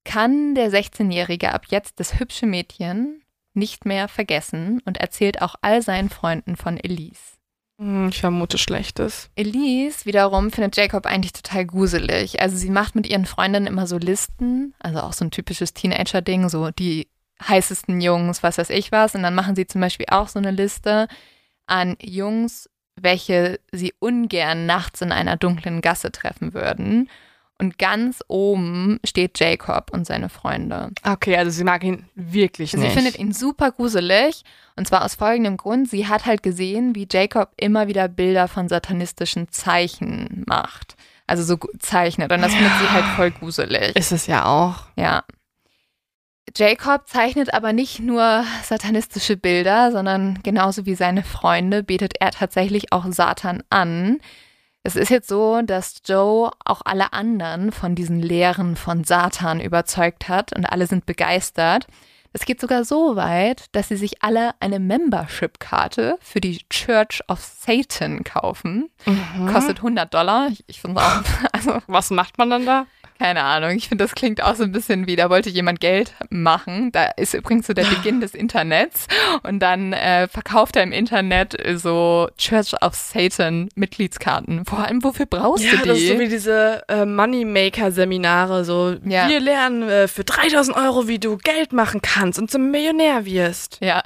kann der 16-Jährige ab jetzt das hübsche Mädchen nicht mehr vergessen und erzählt auch all seinen Freunden von Elise. Hm, Ich vermute Schlechtes. Elise wiederum findet Jacob eigentlich total gruselig. Also sie macht mit ihren Freundinnen immer so Listen, also auch so ein typisches Teenager-Ding, so die heißesten Jungs, was weiß ich was. Und dann machen sie zum Beispiel auch so eine Liste an Jungs, welche sie ungern nachts in einer dunklen Gasse treffen würden. Und ganz oben steht Jacob und seine Freunde. Okay, also sie mag ihn wirklich Sie nicht. findet ihn super gruselig und zwar aus folgendem Grund. Sie hat halt gesehen, wie Jacob immer wieder Bilder von satanistischen Zeichen macht. Also so zeichnet und das findet sie halt voll gruselig. Ist es ja auch. Ja. Jacob zeichnet aber nicht nur satanistische Bilder, sondern genauso wie seine Freunde betet er tatsächlich auch Satan an. Es ist jetzt so, dass Joe auch alle anderen von diesen Lehren von Satan überzeugt hat und alle sind begeistert. Es geht sogar so weit, dass sie sich alle eine Membership-Karte für die Church of Satan kaufen. Mhm. Kostet 100 Dollar. Ich, ich finde auch, also Was macht man dann da? Keine Ahnung. Ich finde, das klingt auch so ein bisschen wie, da wollte jemand Geld machen. Da ist übrigens so der Beginn des Internets. Und dann äh, verkauft er im Internet so Church of Satan Mitgliedskarten. Vor allem, wofür brauchst Ja, du die? das ist so wie diese äh, Moneymaker-Seminare. So, Ja. wir lernen äh, für 3000 Euro, wie du Geld machen kannst und zum Millionär wirst. ja,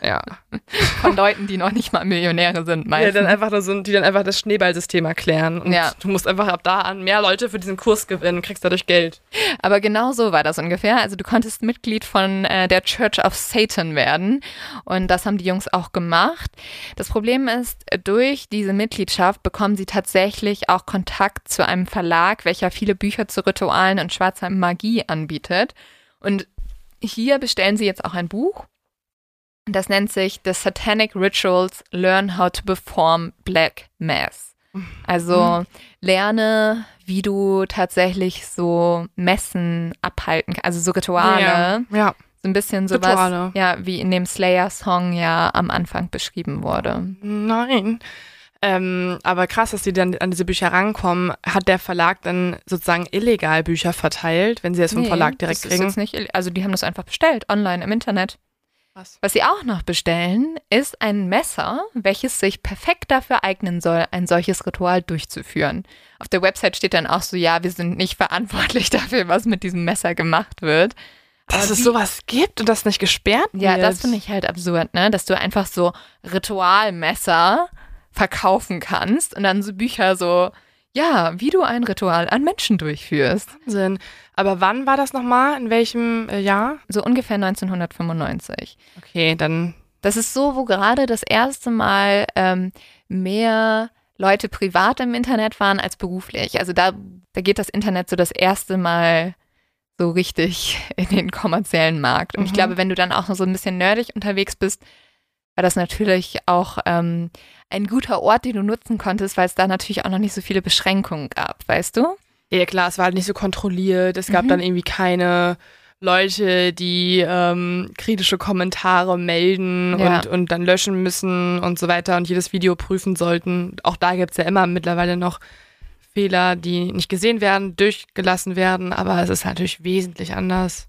Ja. von Leuten, die noch nicht mal Millionäre sind, ja meistens. dann einfach nur so, die dann einfach das Schneeballsystem erklären. Und Ja. du musst einfach ab da an mehr Leute für diesen Kurs gewinnen und kriegst dadurch Geld. Aber genau so war das ungefähr. Also du konntest Mitglied von äh, der Church of Satan werden und das haben die Jungs auch gemacht. Das Problem ist, durch diese Mitgliedschaft bekommen sie tatsächlich auch Kontakt zu einem Verlag, welcher viele Bücher zu Ritualen und schwarzer Magie anbietet. Und hier bestellen sie jetzt auch ein Buch. Das nennt sich The Satanic Rituals Learn How to Perform Black Mass. Also lerne, wie du tatsächlich so Messen abhalten kannst, also so Rituale. Ja. ja. So ein bisschen sowas, Rituale. ja, wie in dem Slayer-Song ja am Anfang beschrieben wurde. Nein. Ähm, aber krass, dass die dann an diese Bücher rankommen. Hat der Verlag dann sozusagen illegal Bücher verteilt, wenn sie es vom Nee, Verlag direkt das kriegen? Ist jetzt nicht, also die haben das einfach bestellt, online im Internet. Krass. Was sie auch noch bestellen, ist ein Messer, welches sich perfekt dafür eignen soll, ein solches Ritual durchzuführen. Auf der Website steht dann auch so, ja, wir sind nicht verantwortlich dafür, was mit diesem Messer gemacht wird. Dass Aber es wie- sowas gibt und das nicht gesperrt Ja, wird. das finde ich halt absurd, ne? Dass du einfach so Ritualmesser verkaufen kannst und dann so Bücher so, ja, wie du ein Ritual an Menschen durchführst. Wahnsinn. Aber wann war das nochmal? In welchem äh, Jahr? So ungefähr 1995. Okay, dann. Das ist so, wo gerade das erste Mal ähm, mehr Leute privat im Internet waren als beruflich. Also da, da geht das Internet so das erste Mal so richtig in den kommerziellen Markt. Und mhm. ich glaube, wenn du dann auch so ein bisschen nerdig unterwegs bist, war das natürlich auch ähm, ein guter Ort, den du nutzen konntest, weil es da natürlich auch noch nicht so viele Beschränkungen gab, weißt du? Ja, klar, es war halt nicht so kontrolliert. Es gab mhm. dann irgendwie keine Leute, die ähm, kritische Kommentare melden ja. und, und dann löschen müssen und so weiter und jedes Video prüfen sollten. Auch da gibt es ja immer mittlerweile noch Fehler, die nicht gesehen werden, durchgelassen werden, aber es ist natürlich wesentlich anders.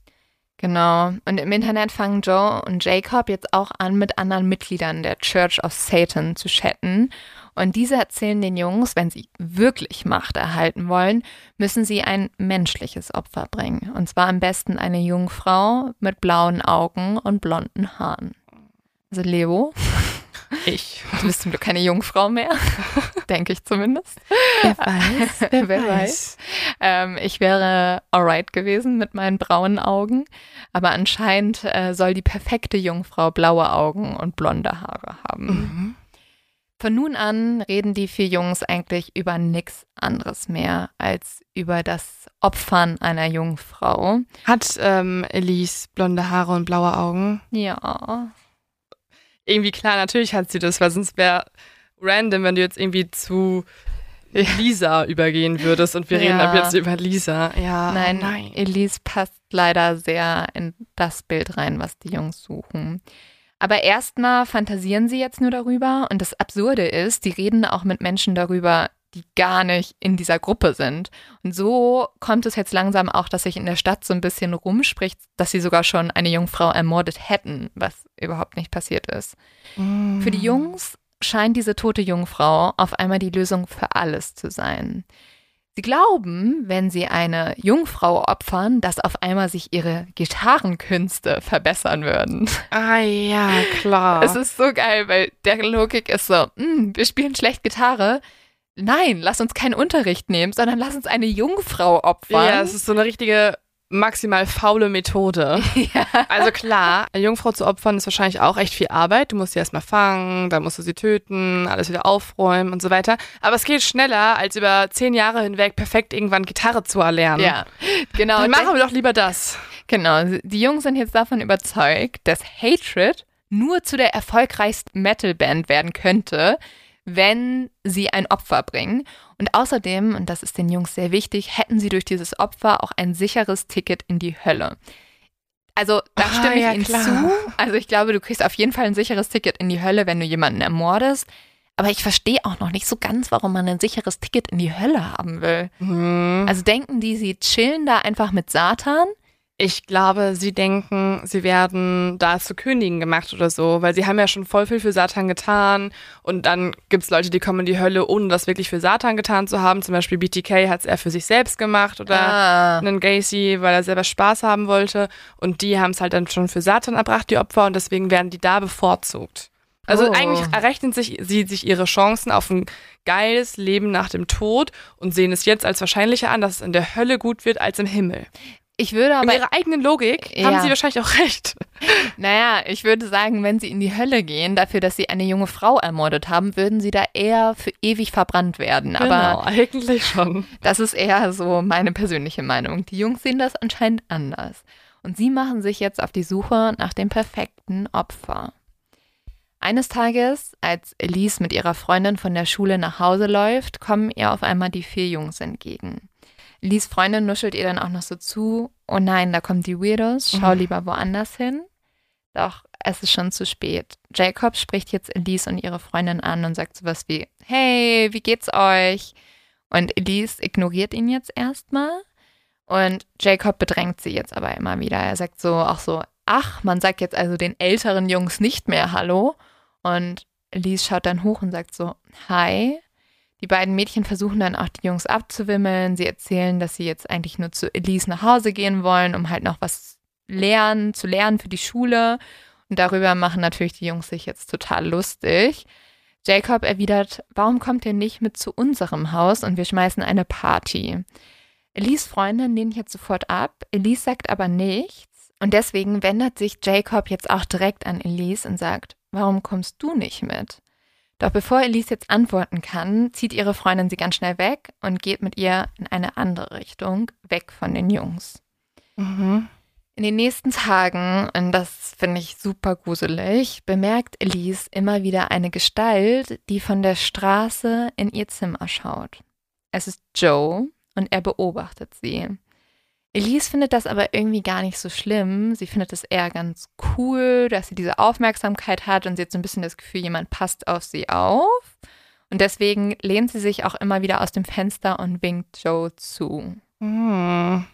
Genau. Und im Internet fangen Joe und Jacob jetzt auch an, mit anderen Mitgliedern der Church of Satan zu chatten. Und diese erzählen den Jungs, wenn sie wirklich Macht erhalten wollen, müssen sie ein menschliches Opfer bringen. Und zwar am besten eine Jungfrau mit blauen Augen und blonden Haaren. Also Leo. Ich. Du bist zum Glück keine Jungfrau mehr. Denke ich zumindest. Wer weiß. Wer, wer weiß. weiß. Ähm, ich wäre alright gewesen mit meinen braunen Augen. Aber anscheinend äh, soll die perfekte Jungfrau blaue Augen und blonde Haare haben. Mhm. Von nun an reden die vier Jungs eigentlich über nichts anderes mehr als über das Opfern einer Jungfrau. Hat ähm, Elise blonde Haare und blaue Augen? Ja. Irgendwie klar, natürlich hat sie das, weil sonst wäre random, wenn du jetzt irgendwie zu Lisa übergehen würdest und wir ja. reden ab jetzt über Lisa. Ja, nein, nein, Elise passt leider sehr in das Bild rein, was die Jungs suchen. Aber erstmal fantasieren sie jetzt nur darüber und das Absurde ist, die reden auch mit Menschen darüber, die gar nicht in dieser Gruppe sind. Und so kommt es jetzt langsam auch, dass sich in der Stadt so ein bisschen rumspricht, dass sie sogar schon eine Jungfrau ermordet hätten, was überhaupt nicht passiert ist. Mm. Für die Jungs scheint diese tote Jungfrau auf einmal die Lösung für alles zu sein. Sie glauben, wenn sie eine Jungfrau opfern, dass auf einmal sich ihre Gitarrenkünste verbessern würden. Ah ja, klar. Es ist so geil, weil der Logik ist so, hm, wir spielen schlecht Gitarre. Nein, lass uns keinen Unterricht nehmen, sondern lass uns eine Jungfrau opfern. Ja, es ist so eine richtige maximal faule Methode. Ja. Also klar, eine Jungfrau zu opfern ist wahrscheinlich auch echt viel Arbeit. Du musst sie erstmal fangen, dann musst du sie töten, alles wieder aufräumen und so weiter. Aber es geht schneller, als über zehn Jahre hinweg perfekt irgendwann Gitarre zu erlernen. Ja, genau. Dann machen wir doch lieber das. Genau, die Jungs sind jetzt davon überzeugt, dass Hatred nur zu der erfolgreichsten Metalband werden könnte, wenn sie ein Opfer bringen. Und außerdem, und das ist den Jungs sehr wichtig, hätten sie durch dieses Opfer auch ein sicheres Ticket in die Hölle. Also da ah, stimme ich ja, Ihnen klar. zu. Also ich glaube, du kriegst auf jeden Fall ein sicheres Ticket in die Hölle, wenn du jemanden ermordest. Aber ich verstehe auch noch nicht so ganz, warum man ein sicheres Ticket in die Hölle haben will. Mhm. Also denken die, sie chillen da einfach mit Satan ich glaube, sie denken, sie werden da zu Königen gemacht oder so, weil sie haben ja schon voll viel für Satan getan und dann gibt es Leute, die kommen in die Hölle, ohne das wirklich für Satan getan zu haben. Zum Beispiel BTK hat es eher für sich selbst gemacht oder ah. einen Gacy, weil er selber Spaß haben wollte und die haben es halt dann schon für Satan erbracht, die Opfer, und deswegen werden die da bevorzugt. Also oh. eigentlich errechnen sich sie sich ihre Chancen auf ein geiles Leben nach dem Tod und sehen es jetzt als wahrscheinlicher an, dass es in der Hölle gut wird als im Himmel. Ich würde aber. In ihrer eigenen Logik ja. haben sie wahrscheinlich auch recht. Naja, ich würde sagen, wenn sie in die Hölle gehen, dafür, dass sie eine junge Frau ermordet haben, würden sie da eher für ewig verbrannt werden. Genau, aber eigentlich schon. Das ist eher so meine persönliche Meinung. Die Jungs sehen das anscheinend anders. Und sie machen sich jetzt auf die Suche nach dem perfekten Opfer. Eines Tages, als Elise mit ihrer Freundin von der Schule nach Hause läuft, kommen ihr auf einmal die vier Jungs entgegen. Lies Freundin nuschelt ihr dann auch noch so zu, oh nein, da kommen die Weirdos, schau mhm. lieber woanders hin. Doch es ist schon zu spät. Jacob spricht jetzt Elise und ihre Freundin an und sagt sowas wie, hey, wie geht's euch? Und Elise ignoriert ihn jetzt erstmal. Und Jacob bedrängt sie jetzt aber immer wieder. Er sagt so auch so, ach, man sagt jetzt also den älteren Jungs nicht mehr Hallo. Und Elise schaut dann hoch und sagt so, hi. Die beiden Mädchen versuchen dann auch die Jungs abzuwimmeln. Sie erzählen, dass sie jetzt eigentlich nur zu Elise nach Hause gehen wollen, um halt noch was lernen, zu lernen für die Schule. Und darüber machen natürlich die Jungs sich jetzt total lustig. Jacob erwidert, warum kommt ihr nicht mit zu unserem Haus und wir schmeißen eine Party? Elise Freundin lehnt jetzt sofort ab. Elise sagt aber nichts. Und deswegen wendet sich Jacob jetzt auch direkt an Elise und sagt, warum kommst du nicht mit? Doch bevor Elise jetzt antworten kann, zieht ihre Freundin sie ganz schnell weg und geht mit ihr in eine andere Richtung, weg von den Jungs. Mhm. In den nächsten Tagen, und das finde ich super gruselig, bemerkt Elise immer wieder eine Gestalt, die von der Straße in ihr Zimmer schaut. Es ist Joe und er beobachtet sie. Elise findet das aber irgendwie gar nicht so schlimm. Sie findet es eher ganz cool, dass sie diese Aufmerksamkeit hat und sie hat so ein bisschen das Gefühl, jemand passt auf sie auf. Und deswegen lehnt sie sich auch immer wieder aus dem Fenster und winkt Joe zu. Mhm.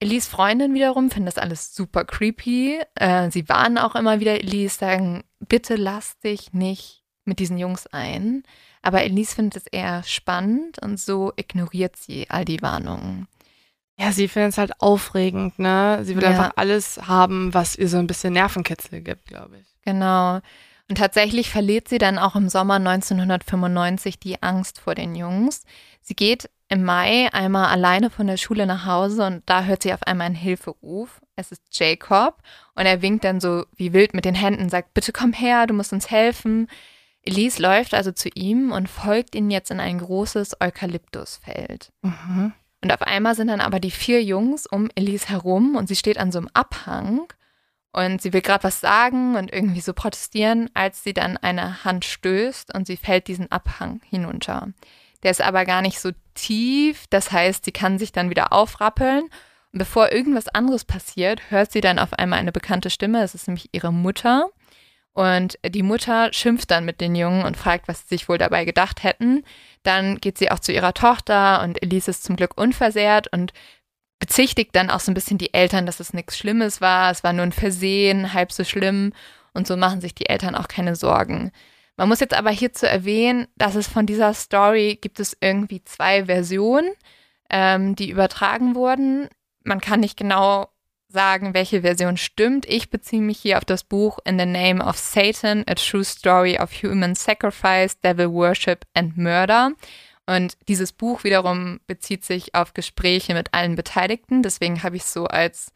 Elise Freundin wiederum findet das alles super creepy. Äh, sie warnen auch immer wieder Elise, sagen, bitte lass dich nicht mit diesen Jungs ein. Aber Elise findet es eher spannend und so ignoriert sie all die Warnungen. Ja, sie findet es halt aufregend, ne? Sie will Ja. einfach alles haben, was ihr so ein bisschen Nervenkitzel gibt, glaube ich. Genau. Und tatsächlich verliert sie dann auch im Sommer 1995 die Angst vor den Jungs. Sie geht im Mai einmal alleine von der Schule nach Hause und da hört sie auf einmal einen Hilferuf. Es ist Jacob und er winkt dann so wie wild mit den Händen, sagt, bitte komm her, du musst uns helfen. Elise läuft also zu ihm und folgt ihm jetzt in ein großes Eukalyptusfeld. Mhm. Und auf einmal sind dann aber die vier Jungs um Elise herum und sie steht an so einem Abhang und sie will gerade was sagen und irgendwie so protestieren, als sie dann eine Hand stößt und sie fällt diesen Abhang hinunter. Der ist aber gar nicht so tief, das heißt, sie kann sich dann wieder aufrappeln. Und bevor irgendwas anderes passiert, hört sie dann auf einmal eine bekannte Stimme, es ist nämlich ihre Mutter. Und die Mutter schimpft dann mit den Jungen und fragt, was sie sich wohl dabei gedacht hätten. Dann geht sie auch zu ihrer Tochter und Elise ist zum Glück unversehrt und bezichtigt dann auch so ein bisschen die Eltern, dass es nichts Schlimmes war. Es war nur ein Versehen, halb so schlimm. Und so machen sich die Eltern auch keine Sorgen. Man muss jetzt aber hierzu erwähnen, dass es von dieser Story gibt es irgendwie zwei Versionen, ähm, die übertragen wurden. Man kann nicht genau sagen, welche Version stimmt. Ich beziehe mich hier auf das Buch In the Name of Satan, A True Story of Human Sacrifice, Devil Worship and Murder. Und dieses Buch wiederum bezieht sich auf Gespräche mit allen Beteiligten. Deswegen habe ich es so als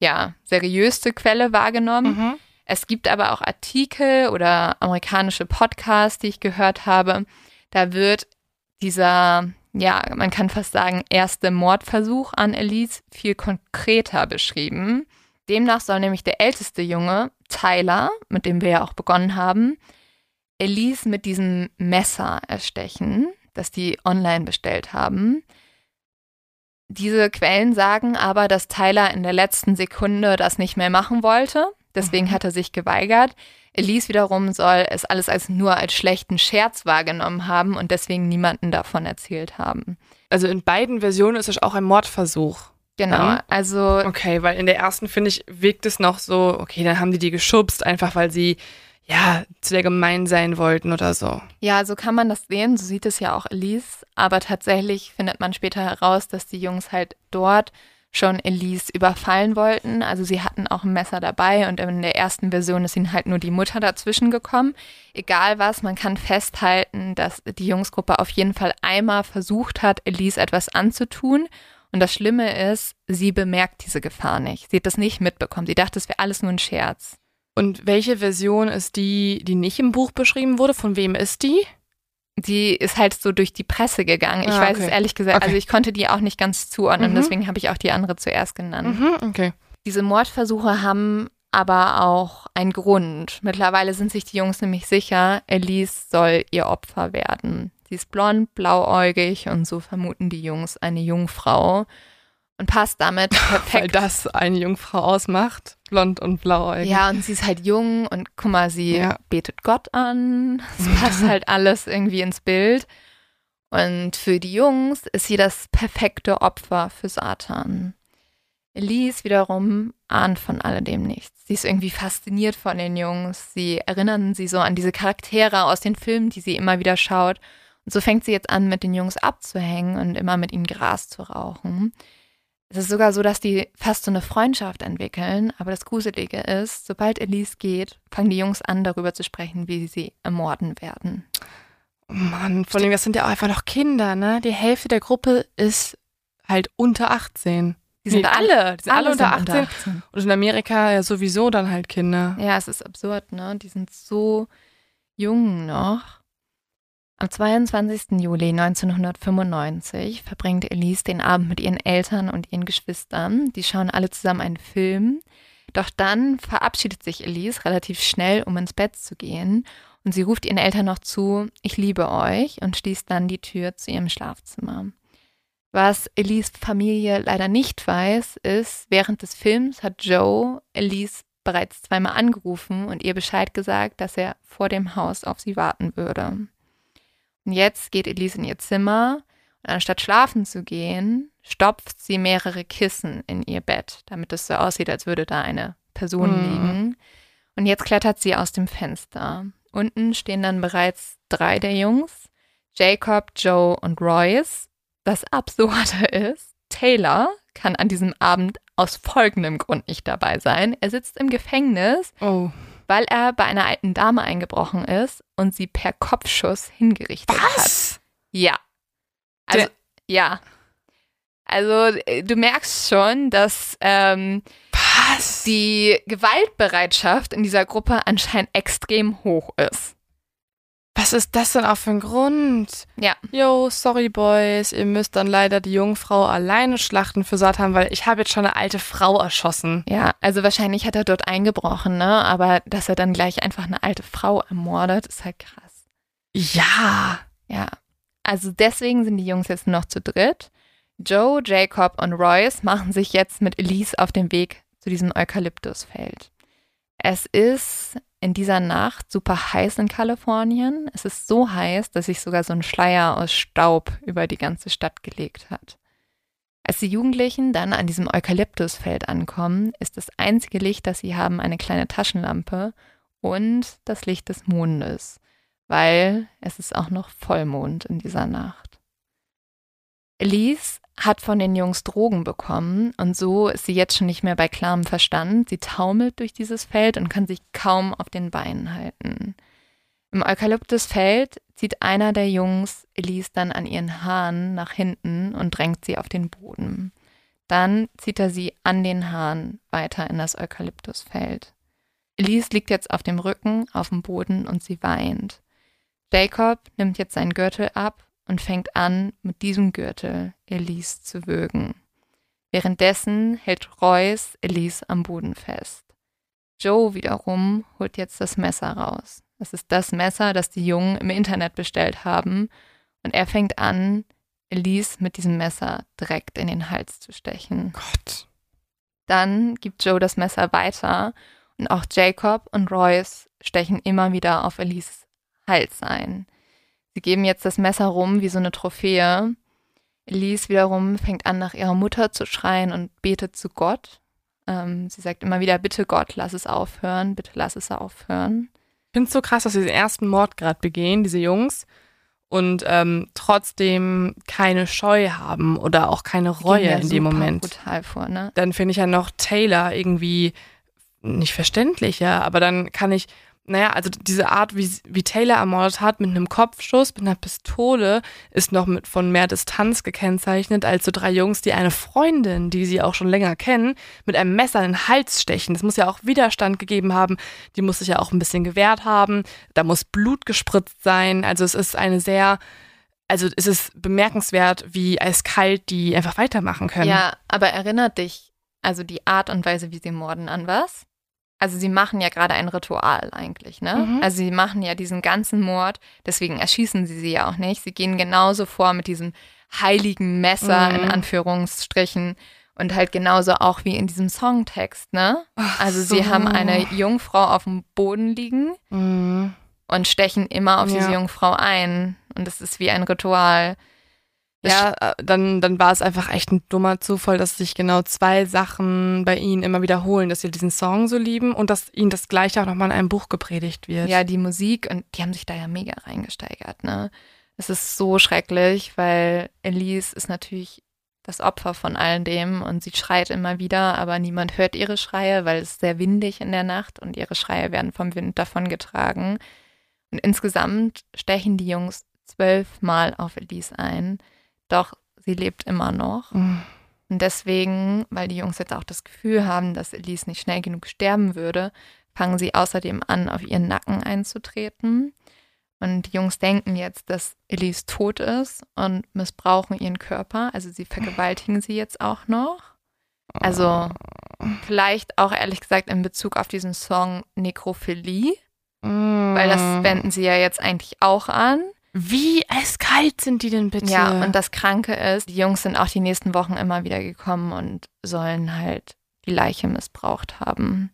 ja, seriöste Quelle wahrgenommen. Mhm. Es gibt aber auch Artikel oder amerikanische Podcasts, die ich gehört habe. Da wird dieser, ja, man kann fast sagen, erste Mordversuch an Elise viel konkreter beschrieben. Demnach soll nämlich der älteste Junge, Tyler, mit dem wir ja auch begonnen haben, Elise mit diesem Messer erstechen, das die online bestellt haben. Diese Quellen sagen aber, dass Tyler in der letzten Sekunde das nicht mehr machen wollte. Deswegen Mhm. hat er sich geweigert. Elise wiederum soll es alles als nur als schlechten Scherz wahrgenommen haben und deswegen niemanden davon erzählt haben. Also in beiden Versionen ist es auch ein Mordversuch. Genau, Mhm. also Okay, weil in der ersten, finde ich, wirkt es noch so, okay, dann haben die die geschubst, einfach weil sie, ja, zu der gemein sein wollten oder so. ja, so kann man das sehen, so sieht es ja auch Elise, aber tatsächlich findet man später heraus, dass die Jungs halt dort schon Elise überfallen wollten. Also sie hatten auch ein Messer dabei und in der ersten Version ist ihnen halt nur die Mutter dazwischen gekommen. Egal was, man kann festhalten, dass die Jungsgruppe auf jeden Fall einmal versucht hat, Elise etwas anzutun. Und das Schlimme ist, sie bemerkt diese Gefahr nicht. Sie hat das nicht mitbekommen. Sie dachte, es wäre alles nur ein Scherz. Und welche Version ist die, die nicht im Buch beschrieben wurde? Von wem ist die? Die ist halt so durch die Presse gegangen. Ich Ah, weiß okay. es ehrlich gesagt, Okay. also ich konnte die auch nicht ganz zuordnen, Mhm. deswegen habe ich auch die andere zuerst genannt. Mhm, okay. Diese Mordversuche haben aber auch einen Grund. Mittlerweile sind sich die Jungs nämlich sicher, Elise soll ihr Opfer werden. Sie ist blond, blauäugig und so vermuten die Jungs eine Jungfrau und passt damit Weil perfekt. das eine Jungfrau ausmacht. Blond und blauäugig. Ja, und sie ist halt jung und guck mal, sie Ja. betet Gott an. Es passt halt alles irgendwie ins Bild. Und für die Jungs ist sie das perfekte Opfer für Satan. Elise wiederum ahnt von alledem nichts. Sie ist irgendwie fasziniert von den Jungs. Sie erinnern sie so an diese Charaktere aus den Filmen, die sie immer wieder schaut. Und so fängt sie jetzt an, mit den Jungs abzuhängen und immer mit ihnen Gras zu rauchen. Es ist sogar so, dass die fast so eine Freundschaft entwickeln. Aber das Gruselige ist, sobald Elise geht, fangen die Jungs an, darüber zu sprechen, wie sie ermorden werden. Oh Mann, vor allem, das sind ja auch einfach noch Kinder, ne? Die Hälfte der Gruppe ist halt unter 18. Die sind Nee, alle, alle, die sind alle unter sind 18. 18. Und in Amerika ja sowieso dann halt Kinder. Ja, es ist absurd, ne? Die sind so jung noch. Am 22. Juli 1995 verbringt Elise den Abend mit ihren Eltern und ihren Geschwistern. Die schauen alle zusammen einen Film. Doch dann verabschiedet sich Elise relativ schnell, um ins Bett zu gehen. Und sie ruft ihren Eltern noch zu, ich liebe euch, und schließt dann die Tür zu ihrem Schlafzimmer. Was Elise Familie leider nicht weiß, ist, während des Films hat Joe Elise bereits zweimal angerufen und ihr Bescheid gesagt, dass er vor dem Haus auf sie warten würde. Und jetzt geht Elise in ihr Zimmer und anstatt schlafen zu gehen, stopft sie mehrere Kissen in ihr Bett, damit es so aussieht, als würde da eine Person mhm. liegen. Und jetzt klettert sie aus dem Fenster. Unten stehen dann bereits drei der Jungs, Jacob, Joe und Royce. Das Absurde ist, Taylor kann an diesem Abend aus folgendem Grund nicht dabei sein. Er sitzt im Gefängnis oh weil er bei einer alten Dame eingebrochen ist und sie per Kopfschuss hingerichtet Was? hat. Was? Ja. Also, Der ja. Also, äh, du merkst schon, dass ähm, die Gewaltbereitschaft in dieser Gruppe anscheinend extrem hoch ist. Was ist das denn auch für ein Grund? Ja. Yo, sorry Boys, ihr müsst dann leider die Jungfrau alleine schlachten für Satan, weil ich habe jetzt schon eine alte Frau erschossen. Ja, also wahrscheinlich hat er dort eingebrochen, ne? Aber dass er dann gleich einfach eine alte Frau ermordet, ist halt krass. Ja. Ja. Also deswegen sind die Jungs jetzt noch zu dritt. Joe, Jacob und Royce machen sich jetzt mit Elise auf den Weg zu diesem Eukalyptusfeld. Es ist in dieser Nacht super heiß in Kalifornien. Es ist so heiß, dass sich sogar so ein Schleier aus Staub über die ganze Stadt gelegt hat. Als die Jugendlichen dann an diesem Eukalyptusfeld ankommen, ist das einzige Licht, das sie haben, eine kleine Taschenlampe und das Licht des Mondes, weil es ist auch noch Vollmond in dieser Nacht. Elise hat von den Jungs Drogen bekommen und so ist sie jetzt schon nicht mehr bei klarem Verstand. Sie taumelt durch dieses Feld und kann sich kaum auf den Beinen halten. Im Eukalyptusfeld zieht einer der Jungs Elise dann an ihren Haaren nach hinten und drängt sie auf den Boden. Dann zieht er sie an den Haaren weiter in das Eukalyptusfeld. Elise liegt jetzt auf dem Rücken auf dem Boden und sie weint. Jacob nimmt jetzt seinen Gürtel ab und fängt an, mit diesem Gürtel Elise zu würgen. Währenddessen hält Royce Elise am Boden fest. Joe wiederum holt jetzt das Messer raus. Das ist das Messer, das die Jungen im Internet bestellt haben. Und er fängt an, Elise mit diesem Messer direkt in den Hals zu stechen. Gott. Dann gibt Joe das Messer weiter und auch Jacob und Royce stechen immer wieder auf Elise Hals ein. Sie geben jetzt das Messer rum wie so eine Trophäe. Elise wiederum fängt an, nach ihrer Mutter zu schreien und betet zu Gott. Ähm, sie sagt immer wieder, bitte Gott, lass es aufhören, bitte lass es aufhören. Ich finde es so krass, dass sie den ersten Mord gerade begehen, diese Jungs, und ähm, trotzdem keine Scheu haben oder auch keine Reue in dem Moment. brutal vor, ne? Dann finde ich ja noch Taylor irgendwie nicht verständlicher, aber dann kann ich naja, also diese Art, wie, wie Taylor ermordet hat, mit einem Kopfschuss, mit einer Pistole, ist noch mit, von mehr Distanz gekennzeichnet als so drei Jungs, die eine Freundin, die sie auch schon länger kennen, mit einem Messer in den Hals stechen. Das muss ja auch Widerstand gegeben haben. Die muss sich ja auch ein bisschen gewehrt haben. Da muss Blut gespritzt sein. Also es ist eine sehr, also es ist bemerkenswert, wie eiskalt die einfach weitermachen können. Ja, aber erinnert dich, also die Art und Weise, wie sie morden, an was? Also sie machen ja gerade ein Ritual eigentlich, ne? Mhm. Also sie machen ja diesen ganzen Mord, deswegen erschießen sie sie ja auch nicht. Sie gehen genauso vor mit diesem heiligen Messer mhm. in Anführungsstrichen und halt genauso auch wie in diesem Songtext, ne? Ach also so. sie haben eine Jungfrau auf dem Boden liegen mhm. und stechen immer auf ja. diese Jungfrau ein und es ist wie ein Ritual. Ja, äh, dann, dann war es einfach echt ein dummer Zufall, dass sich genau zwei Sachen bei ihnen immer wiederholen, dass sie diesen Song so lieben und dass ihnen das gleiche auch nochmal in einem Buch gepredigt wird. Ja, die Musik und die haben sich da ja mega reingesteigert, ne? Es ist so schrecklich, weil Elise ist natürlich das Opfer von all dem und sie schreit immer wieder, aber niemand hört ihre Schreie, weil es sehr windig in der Nacht und ihre Schreie werden vom Wind davongetragen. Und insgesamt stechen die Jungs zwölfmal auf Elise ein. Doch sie lebt immer noch. Mhm. Und deswegen, weil die Jungs jetzt auch das Gefühl haben, dass Elise nicht schnell genug sterben würde, fangen sie außerdem an, auf ihren Nacken einzutreten. Und die Jungs denken jetzt, dass Elise tot ist und missbrauchen ihren Körper. Also sie vergewaltigen sie jetzt auch noch. Also vielleicht auch ehrlich gesagt in Bezug auf diesen Song Nekrophilie, Mm. weil das wenden sie ja jetzt eigentlich auch an. Wie eiskalt sind die denn bitte? Ja, und das Kranke ist, die Jungs sind auch die nächsten Wochen immer wieder gekommen und sollen halt die Leiche missbraucht haben.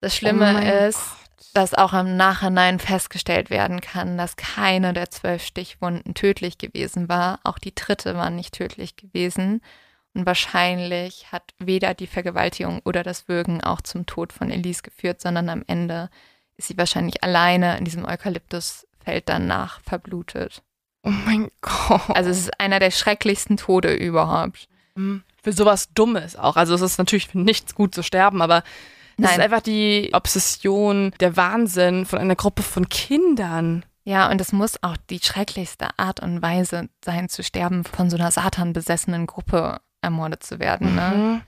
Das Oh Schlimme mein ist, Gott. dass auch im Nachhinein festgestellt werden kann, dass keine der zwölf Stichwunden tödlich gewesen war. Auch die dritte war nicht tödlich gewesen. Und wahrscheinlich hat weder die Vergewaltigung oder das Würgen auch zum Tod von Elise geführt, sondern am Ende ist sie wahrscheinlich alleine in diesem Eukalyptusfeld danach verblutet. Oh mein Gott. Also es ist einer der schrecklichsten Tode überhaupt. Mhm. für sowas Dummes auch. Also es ist natürlich für nichts gut zu sterben, aber es ist einfach die Obsession, der Wahnsinn von einer Gruppe von Kindern. Ja, und es muss auch die schrecklichste Art und Weise sein, zu sterben, von so einer satanbesessenen Gruppe ermordet zu werden. Ne? Mhm.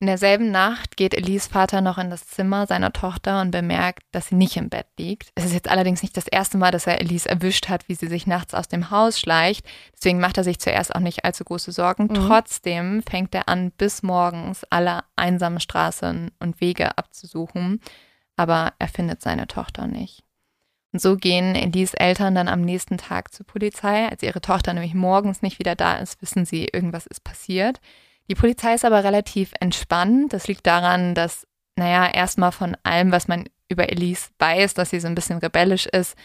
In derselben Nacht geht Elise Vater noch in das Zimmer seiner Tochter und bemerkt, dass sie nicht im Bett liegt. Es ist jetzt allerdings nicht das erste Mal, dass er Elise erwischt hat, wie sie sich nachts aus dem Haus schleicht. Deswegen macht er sich zuerst auch nicht allzu große Sorgen. Mhm. Trotzdem fängt er an, bis morgens alle einsamen Straßen und Wege abzusuchen. Aber er findet seine Tochter nicht. Und so gehen Elise Eltern dann am nächsten Tag zur Polizei. Als ihre Tochter nämlich morgens nicht wieder da ist, wissen sie, irgendwas ist passiert. Die Polizei ist aber relativ entspannt. Das liegt daran, dass, naja, erstmal von allem, was man über Elise weiß, dass sie so ein bisschen rebellisch ist,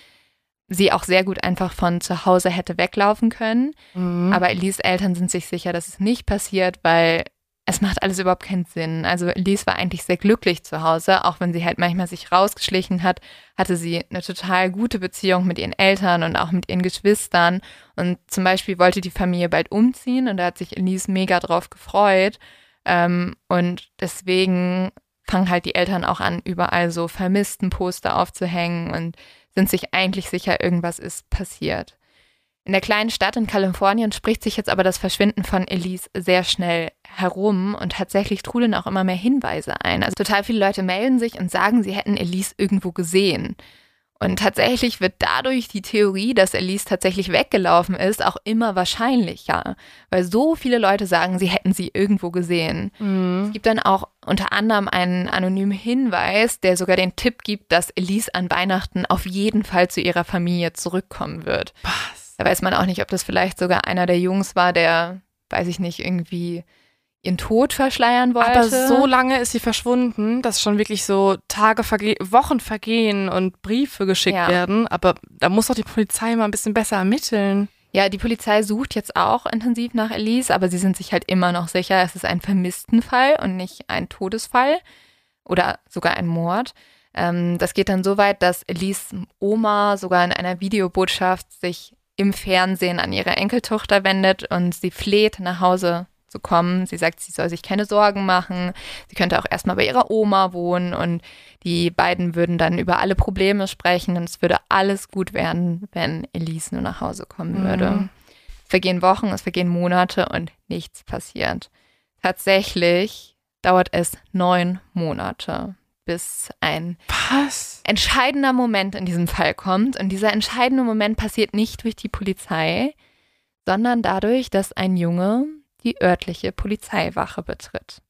sie auch sehr gut einfach von zu Hause hätte weglaufen können. Mhm. Aber Elise Eltern sind sich sicher, dass es nicht passiert, weil es macht alles überhaupt keinen Sinn. Also Elise war eigentlich sehr glücklich zu Hause, auch wenn sie halt manchmal sich rausgeschlichen hat, hatte sie eine total gute Beziehung mit ihren Eltern und auch mit ihren Geschwistern. Und zum Beispiel wollte die Familie bald umziehen und da hat sich Elise mega drauf gefreut. Ähm, und deswegen fangen halt die Eltern auch an, überall so vermissten Poster aufzuhängen und sind sich eigentlich sicher, irgendwas ist passiert. In der kleinen Stadt in Kalifornien spricht sich jetzt aber das Verschwinden von Elise sehr schnell herum und tatsächlich trudeln auch immer mehr Hinweise ein. Also total viele Leute melden sich und sagen, sie hätten Elise irgendwo gesehen. Und tatsächlich wird dadurch die Theorie, dass Elise tatsächlich weggelaufen ist, auch immer wahrscheinlicher, weil so viele Leute sagen, sie hätten sie irgendwo gesehen. Es Mhm. gibt dann auch unter anderem einen anonymen Hinweis, der sogar den Tipp gibt, dass Elise an Weihnachten auf jeden Fall zu ihrer Familie zurückkommen wird. Was? Da weiß man auch nicht, ob das vielleicht sogar einer der Jungs war, der, weiß ich nicht, irgendwie ihren Tod verschleiern wollte. Aber so lange ist sie verschwunden, dass schon wirklich so Tage, verge Wochen vergehen und Briefe geschickt Ja. werden. Aber da muss doch die Polizei mal ein bisschen besser ermitteln. Ja, die Polizei sucht jetzt auch intensiv nach Elise, aber sie sind sich halt immer noch sicher, es ist ein Vermisstenfall und nicht ein Todesfall oder sogar ein Mord. Ähm, das geht dann so weit, dass Elise Oma sogar in einer Videobotschaft sich im Fernsehen an ihre Enkeltochter wendet und sie fleht, nach Hause zu kommen. Sie sagt, sie soll sich keine Sorgen machen. Sie könnte auch erstmal bei ihrer Oma wohnen und die beiden würden dann über alle Probleme sprechen und es würde alles gut werden, wenn Elise nur nach Hause kommen würde. Mhm. Es vergehen Wochen, es vergehen Monate und nichts passiert. Tatsächlich dauert es neun Monate, bis ein Was? entscheidender Moment in diesem Fall kommt. Und dieser entscheidende Moment passiert nicht durch die Polizei, sondern dadurch, dass ein Junge die örtliche Polizeiwache betritt.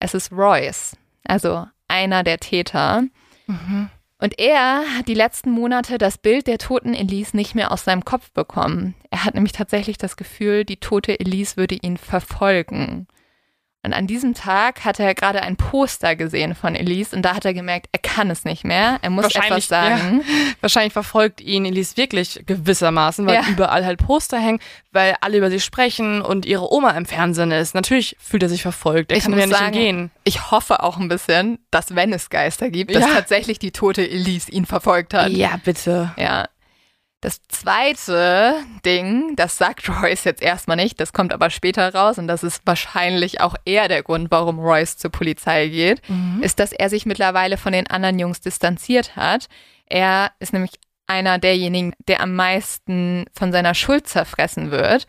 Es ist Royce, also einer der Täter. Mhm. Und er hat die letzten Monate das Bild der toten Elise nicht mehr aus seinem Kopf bekommen. Er hat nämlich tatsächlich das Gefühl, die tote Elise würde ihn verfolgen. Und an diesem Tag hat er gerade ein Poster gesehen von Elise und da hat er gemerkt, er kann es nicht mehr. Er muss etwas sagen. Wahrscheinlich verfolgt ihn Elise wirklich gewissermaßen, weil Ja. überall halt Poster hängen, weil alle über sie sprechen und ihre Oma im Fernsehen ist. Natürlich fühlt er sich verfolgt. Er Ich kann muss ja nicht sagen, entgehen. Ich hoffe auch ein bisschen, dass wenn es Geister gibt, dass Ja. tatsächlich die tote Elise ihn verfolgt hat. Ja, bitte. Ja. Das zweite Ding, das sagt Royce jetzt erstmal nicht, das kommt aber später raus und das ist wahrscheinlich auch eher der Grund, warum Royce zur Polizei geht, ist, dass er sich mittlerweile von den anderen Jungs distanziert hat. Er ist nämlich einer derjenigen, der am meisten von seiner Schuld zerfressen wird.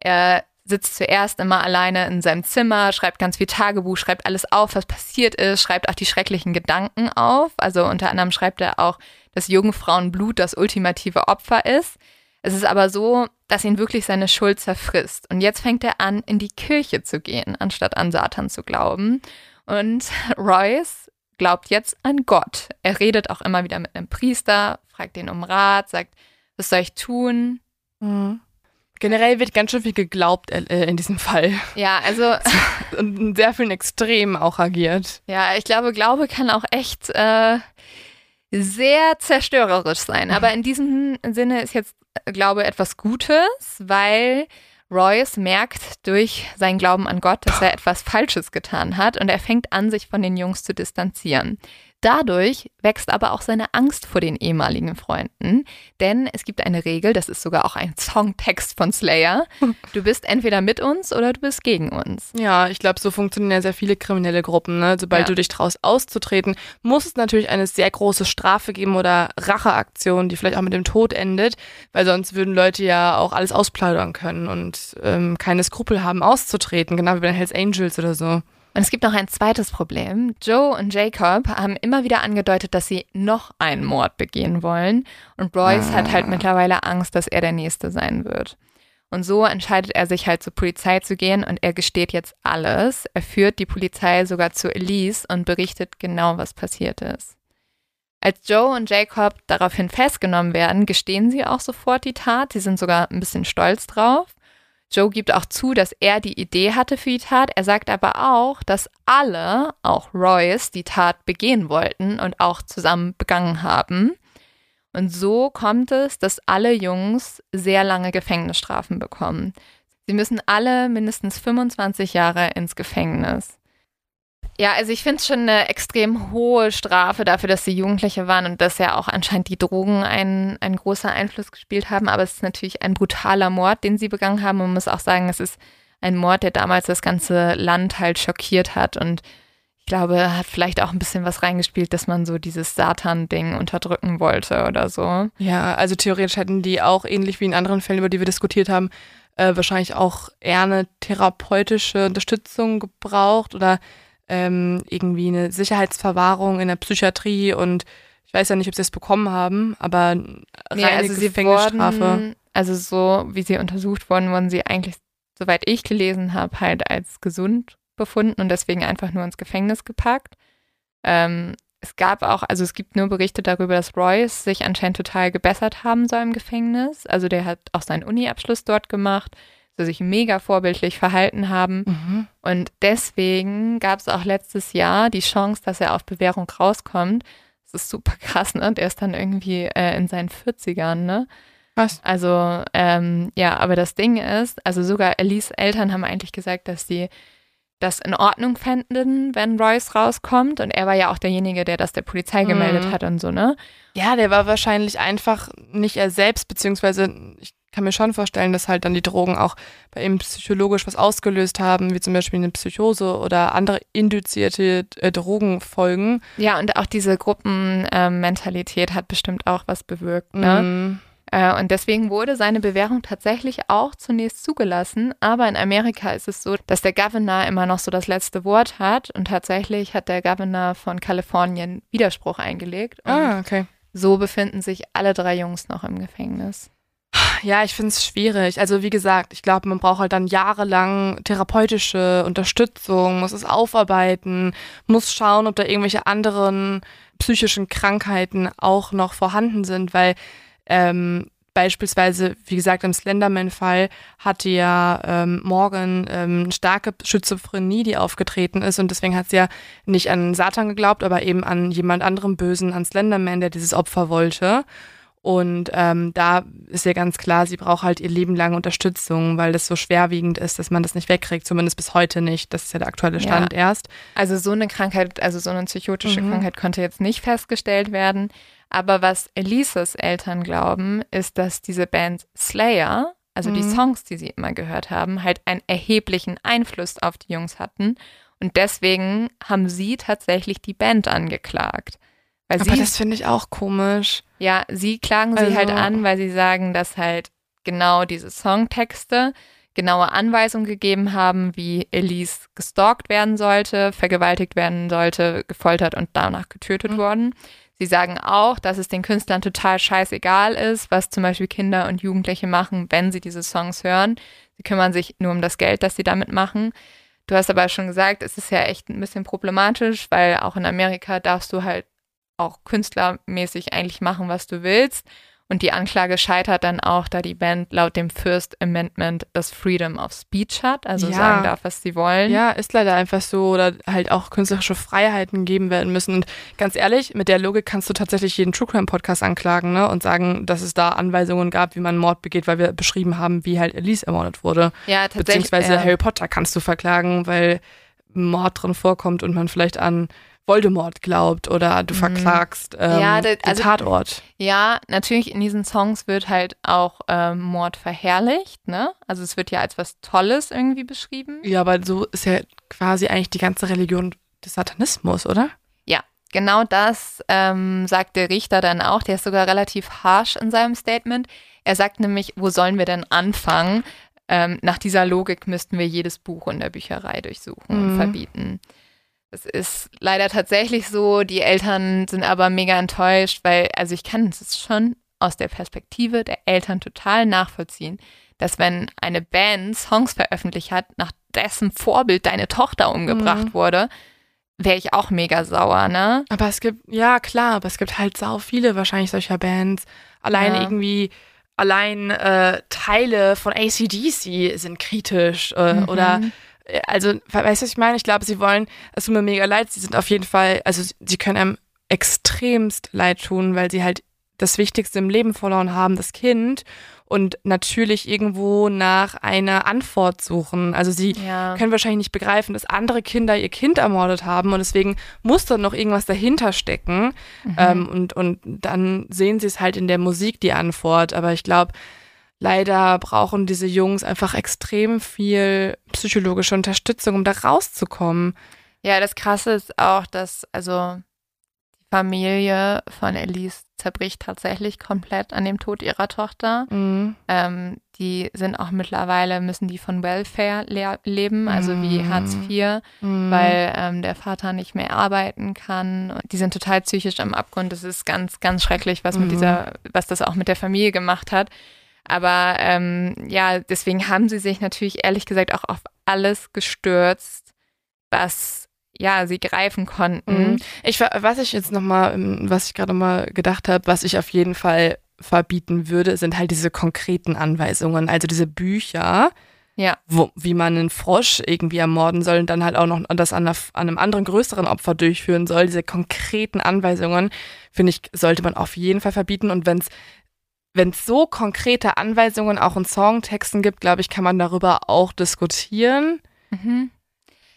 Er sitzt zuerst immer alleine in seinem Zimmer, schreibt ganz viel Tagebuch, schreibt alles auf, was passiert ist, schreibt auch die schrecklichen Gedanken auf. Also unter anderem schreibt er auch, dass Jungfrauenblut das ultimative Opfer ist. Es ist aber so, dass ihn wirklich seine Schuld zerfrisst. Und jetzt fängt er an, in die Kirche zu gehen, anstatt an Satan zu glauben. Und Royce glaubt jetzt an Gott. Er redet auch immer wieder mit einem Priester, fragt ihn um Rat, sagt, was soll ich tun? Mhm. Generell wird ganz schön viel geglaubt äh, in diesem Fall. Ja, also. Und in sehr vielen Extremen auch agiert. Ja, ich glaube, Glaube kann auch echt äh, sehr zerstörerisch sein. Aber in diesem Sinne ist jetzt Glaube etwas Gutes, weil Royce merkt durch seinen Glauben an Gott, dass er etwas Falsches getan hat und er fängt an, sich von den Jungs zu distanzieren. Dadurch wächst aber auch seine Angst vor den ehemaligen Freunden, denn es gibt eine Regel, das ist sogar auch ein Songtext von Slayer. Du bist entweder mit uns oder du bist gegen uns. Ja, ich glaube, so funktionieren ja sehr viele kriminelle Gruppen. Ne? Sobald ja. du dich traust auszutreten, muss es natürlich eine sehr große Strafe geben oder Racheaktion, die vielleicht auch mit dem Tod endet, weil sonst würden Leute ja auch alles ausplaudern können und ähm, keine Skrupel haben auszutreten, genau wie bei den Hells Angels oder so. Und es gibt noch ein zweites Problem. Joe und Jacob haben immer wieder angedeutet, dass sie noch einen Mord begehen wollen. Und Royce ah. hat halt ah. mittlerweile Angst, dass er der Nächste sein wird. Und so entscheidet er sich halt zur Polizei zu gehen und er gesteht jetzt alles. Er führt die Polizei sogar zu Elise und berichtet genau, was passiert ist. Als Joe und Jacob daraufhin festgenommen werden, gestehen sie auch sofort die Tat. Sie sind sogar ein bisschen stolz drauf. Joe gibt auch zu, dass er die Idee hatte für die Tat. Er sagt aber auch, dass alle, auch Royce, die Tat begehen wollten und auch zusammen begangen haben. Und so kommt es, dass alle Jungs sehr lange Gefängnisstrafen bekommen. Sie müssen alle mindestens 25 Jahre ins Gefängnis. Ja, also ich finde es schon eine extrem hohe Strafe dafür, dass sie Jugendliche waren und dass ja auch anscheinend die Drogen einen, einen großen Einfluss gespielt haben. Aber es ist natürlich ein brutaler Mord, den sie begangen haben. Man muss auch sagen, es ist ein Mord, der damals das ganze Land halt schockiert hat. Und ich glaube, hat vielleicht auch ein bisschen was reingespielt, dass man so dieses Satan-Ding unterdrücken wollte oder so. Ja, also theoretisch hätten die auch ähnlich wie in anderen Fällen, über die wir diskutiert haben, äh, wahrscheinlich auch eher eine therapeutische Unterstützung gebraucht oder ähm, irgendwie eine Sicherheitsverwahrung in der Psychiatrie und ich weiß ja nicht, ob sie es bekommen haben, aber reine nee, also Gefängnisstrafe. Wurden, also so wie sie untersucht wurden, wurden sie eigentlich, soweit ich gelesen habe, halt als gesund befunden und deswegen einfach nur ins Gefängnis gepackt. Ähm, es gab auch, also es gibt nur Berichte darüber, dass Royce sich anscheinend total gebessert haben soll im Gefängnis. Also der hat auch seinen Uni-Abschluss dort gemacht so sich mega vorbildlich verhalten haben. Mhm. Und deswegen gab es auch letztes Jahr die Chance, dass er auf Bewährung rauskommt. Das ist super krass, ne? Der ist dann irgendwie äh, in seinen 40ern, ne? Was? Also, ähm, ja, aber das Ding ist, also sogar Elise Eltern haben eigentlich gesagt, dass sie das in Ordnung fänden, wenn Royce rauskommt. Und er war ja auch derjenige, der das der Polizei gemeldet mhm. hat und so, ne? Ja, der war wahrscheinlich einfach nicht er selbst, beziehungsweise ich kann mir schon vorstellen, dass halt dann die Drogen auch bei ihm psychologisch was ausgelöst haben, wie zum Beispiel eine Psychose oder andere induzierte äh, Drogenfolgen. Ja, und auch diese Gruppenmentalität äh, hat bestimmt auch was bewirkt. Ne? Mm. Äh, und deswegen wurde seine Bewährung tatsächlich auch zunächst zugelassen. Aber in Amerika ist es so, dass der Governor immer noch so das letzte Wort hat. Und tatsächlich hat der Governor von Kalifornien Widerspruch eingelegt. ah, okay. So befinden sich alle drei Jungs noch im Gefängnis. Ja, ich finde es schwierig. Also wie gesagt, ich glaube, man braucht halt dann jahrelang therapeutische Unterstützung, muss es aufarbeiten, muss schauen, ob da irgendwelche anderen psychischen Krankheiten auch noch vorhanden sind, weil ähm, beispielsweise, wie gesagt, im Slenderman-Fall hatte ja ähm, Morgan ähm, starke Schizophrenie, die aufgetreten ist und deswegen hat sie ja nicht an Satan geglaubt, aber eben an jemand anderem Bösen, an Slenderman, der dieses Opfer wollte. Und ähm, da ist ja ganz klar, sie braucht halt ihr Leben lang Unterstützung, weil das so schwerwiegend ist, dass man das nicht wegkriegt, zumindest bis heute nicht. Das ist ja der aktuelle Stand ja. erst. Also so eine Krankheit, also so eine psychotische mhm. Krankheit konnte jetzt nicht festgestellt werden. Aber was Elises Eltern glauben, ist, dass diese Band Slayer, also mhm. die Songs, die sie immer gehört haben, halt einen erheblichen Einfluss auf die Jungs hatten. Und deswegen haben sie tatsächlich die Band angeklagt. Weil Aber sie, das finde ich auch komisch. Ja, sie klagen also, sie halt also an, weil sie sagen, dass halt genau diese Songtexte genaue Anweisungen gegeben haben, wie Elise gestalkt werden sollte, vergewaltigt werden sollte, gefoltert und danach getötet mhm. worden. Sie sagen auch, dass es den Künstlern total scheißegal ist, was zum Beispiel Kinder und Jugendliche machen, wenn sie diese Songs hören. Sie kümmern sich nur um das Geld, das sie damit machen. Du hast aber schon gesagt, es ist ja echt ein bisschen problematisch, weil auch in Amerika darfst du halt auch künstlermäßig eigentlich machen, was du willst. Und die Anklage scheitert dann auch, da die Band laut dem First Amendment das Freedom of Speech hat, also ja. sagen darf, was sie wollen. Ja, ist leider einfach so, oder halt auch künstlerische Freiheiten gegeben werden müssen. Und ganz ehrlich, mit der Logik kannst du tatsächlich jeden True Crime Podcast anklagen ne? und sagen, dass es da Anweisungen gab, wie man Mord begeht, weil wir beschrieben haben, wie halt Elise ermordet wurde. Ja, tatsächlich. Beziehungsweise äh, Harry Potter kannst du verklagen, weil Mord drin vorkommt und man vielleicht an Voldemort glaubt oder du mhm. verklagst ähm, ja, das, also, Tatort. Ja, natürlich in diesen Songs wird halt auch ähm, Mord verherrlicht, ne? Also es wird ja als was Tolles irgendwie beschrieben. Ja, aber so ist ja quasi eigentlich die ganze Religion des Satanismus, oder? Ja, genau das ähm, sagt der Richter dann auch. Der ist sogar relativ harsh in seinem Statement. Er sagt nämlich, wo sollen wir denn anfangen? Ähm, nach dieser Logik müssten wir jedes Buch in der Bücherei durchsuchen mhm. und verbieten. Es ist leider tatsächlich so, die Eltern sind aber mega enttäuscht, weil, also ich kann es schon aus der Perspektive der Eltern total nachvollziehen, dass wenn eine Band Songs veröffentlicht hat, nach dessen Vorbild deine Tochter umgebracht mhm. wurde, wäre ich auch mega sauer, ne? Aber es gibt, ja klar, aber es gibt halt sau viele wahrscheinlich solcher Bands. Allein ja. irgendwie, allein äh, Teile von ACDC sind kritisch äh, mhm. oder also, weißt du, was ich meine? Ich glaube, sie wollen, es tut mir mega leid, sie sind auf jeden Fall, also sie können einem extremst leid tun, weil sie halt das Wichtigste im Leben verloren haben, das Kind und natürlich irgendwo nach einer Antwort suchen. Also sie ja. können wahrscheinlich nicht begreifen, dass andere Kinder ihr Kind ermordet haben und deswegen muss dann noch irgendwas dahinter stecken. Mhm. Ähm, und, und dann sehen sie es halt in der Musik, die Antwort. Aber ich glaube, leider brauchen diese Jungs einfach extrem viel psychologische Unterstützung, um da rauszukommen. Ja, das Krasse ist auch, dass also die Familie von Elise zerbricht tatsächlich komplett an dem Tod ihrer Tochter. Mhm. Ähm, die sind auch mittlerweile, müssen die von Welfare le leben, also wie mhm. Hartz IV, mhm. weil ähm, der Vater nicht mehr arbeiten kann. Die sind total psychisch am Abgrund. Das ist ganz, ganz schrecklich, was mit mhm. dieser, was das auch mit der Familie gemacht hat. Aber ähm, ja, deswegen haben sie sich natürlich ehrlich gesagt auch auf alles gestürzt, was ja sie greifen konnten. Mhm. Ich was ich jetzt noch mal, ähm, was ich gerade mal gedacht habe, was ich auf jeden Fall verbieten würde, sind halt diese konkreten Anweisungen, also diese Bücher. Ja. Wo, wie man einen Frosch irgendwie ermorden soll und dann halt auch noch das an, an einem anderen größeren Opfer durchführen soll. Diese konkreten Anweisungen, finde ich, sollte man auf jeden Fall verbieten. Und wenn es wenn es so konkrete Anweisungen auch in Songtexten gibt, glaube ich, kann man darüber auch diskutieren. Mhm.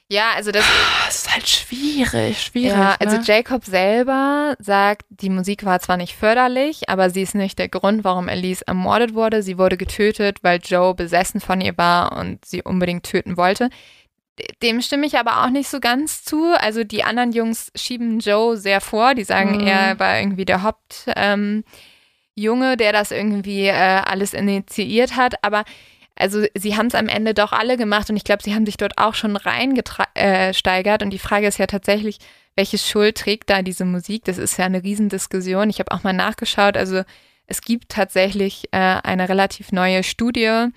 Ja, also das, das ist halt schwierig, schwierig. Ja, also ne? Jacob selber sagt, die Musik war zwar nicht förderlich, aber sie ist nicht der Grund, warum Elise ermordet wurde. Sie wurde getötet, weil Joe besessen von ihr war und sie unbedingt töten wollte. Dem stimme ich aber auch nicht so ganz zu. Also die anderen Jungs schieben Joe sehr vor. Die sagen, mhm. er war irgendwie der Haupt. Ähm, Junge, der das irgendwie äh, alles initiiert hat, aber also sie haben es am Ende doch alle gemacht und ich glaube, sie haben sich dort auch schon reingesteigert äh, und die Frage ist ja tatsächlich, welche Schuld trägt da diese Musik? Das ist ja eine Riesendiskussion. Ich habe auch mal nachgeschaut, also es gibt tatsächlich äh, eine relativ neue Studie,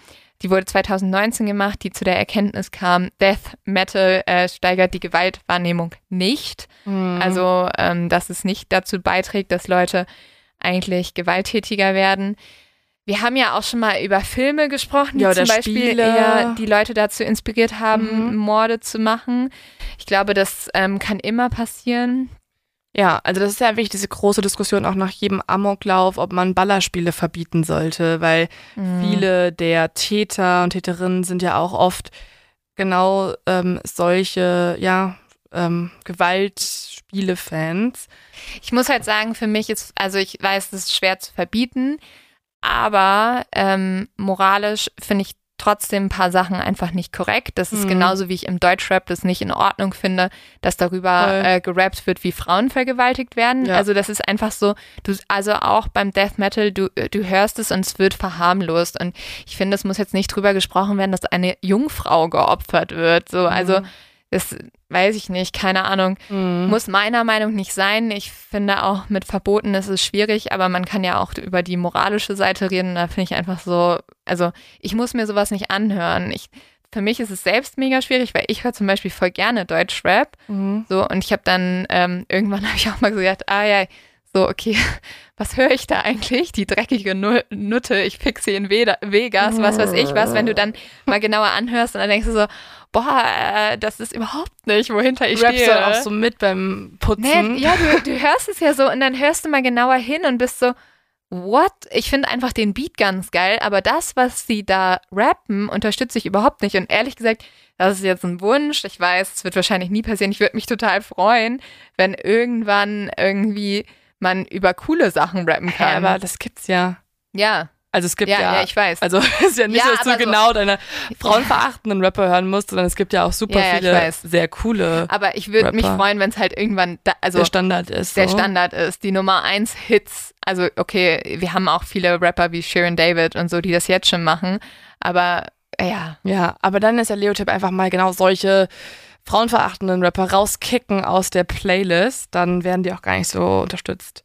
die wurde 2019 gemacht, die zu der Erkenntnis kam, Death Metal äh, steigert die Gewaltwahrnehmung nicht. Mhm. Also, ähm, dass es nicht dazu beiträgt, dass Leute eigentlich gewalttätiger werden. Wir haben ja auch schon mal über Filme gesprochen, die ja, zum Beispiel eher die Leute dazu inspiriert haben, mhm. Morde zu machen. Ich glaube, das ähm, kann immer passieren. Ja, also das ist ja wirklich diese große Diskussion auch nach jedem Amoklauf, ob man Ballerspiele verbieten sollte, weil mhm. viele der Täter und Täterinnen sind ja auch oft genau ähm, solche, ja, ähm, Gewaltspiele-Fans. Ich muss halt sagen, für mich ist, also ich weiß, es ist schwer zu verbieten, aber ähm, moralisch finde ich trotzdem ein paar Sachen einfach nicht korrekt. Das ist mhm. genauso wie ich im Deutschrap das nicht in Ordnung finde, dass darüber äh, gerappt wird, wie Frauen vergewaltigt werden. Ja. Also das ist einfach so, du, also auch beim Death Metal, du, du hörst es und es wird verharmlost. Und ich finde, es muss jetzt nicht drüber gesprochen werden, dass eine Jungfrau geopfert wird. So, also mhm. Das weiß ich nicht, keine Ahnung. Mhm. Muss meiner Meinung nicht sein. Ich finde auch mit Verboten ist es schwierig, aber man kann ja auch über die moralische Seite reden. Da finde ich einfach so, also ich muss mir sowas nicht anhören. Ich, für mich ist es selbst mega schwierig, weil ich höre zum Beispiel voll gerne Deutschrap. Mhm. So, und ich habe dann ähm, irgendwann habe ich auch mal gedacht, ah ja, so, okay, was höre ich da eigentlich? Die dreckige Nutte, ich fixe in Vegas, was weiß ich was, wenn du dann mal genauer anhörst und dann denkst du so, boah, äh, das ist überhaupt nicht, wohinter ich Rappst stehe. du auch so mit beim Putzen? Nee, ja, du, du hörst es ja so und dann hörst du mal genauer hin und bist so, what? Ich finde einfach den Beat ganz geil, aber das, was sie da rappen, unterstütze ich überhaupt nicht. Und ehrlich gesagt, das ist jetzt ein Wunsch. Ich weiß, es wird wahrscheinlich nie passieren. Ich würde mich total freuen, wenn irgendwann irgendwie man über coole Sachen rappen kann. Ja, aber das gibt's ja. Ja. Also es gibt ja, ja, ja ich weiß. Also es ist ja nicht ja, so, dass du genau so, deine frauenverachtenden Rapper hören musst, sondern es gibt ja auch super ja, viele sehr coole. Aber ich würde mich freuen, wenn es halt irgendwann da, also der Standard ist. Der so. Standard ist, die Nummer eins Hits. Also okay, wir haben auch viele Rapper wie Sharon David und so, die das jetzt schon machen. Aber ja. Ja, aber dann ist der Leotip einfach mal genau solche frauenverachtenden Rapper rauskicken aus der Playlist, dann werden die auch gar nicht so unterstützt.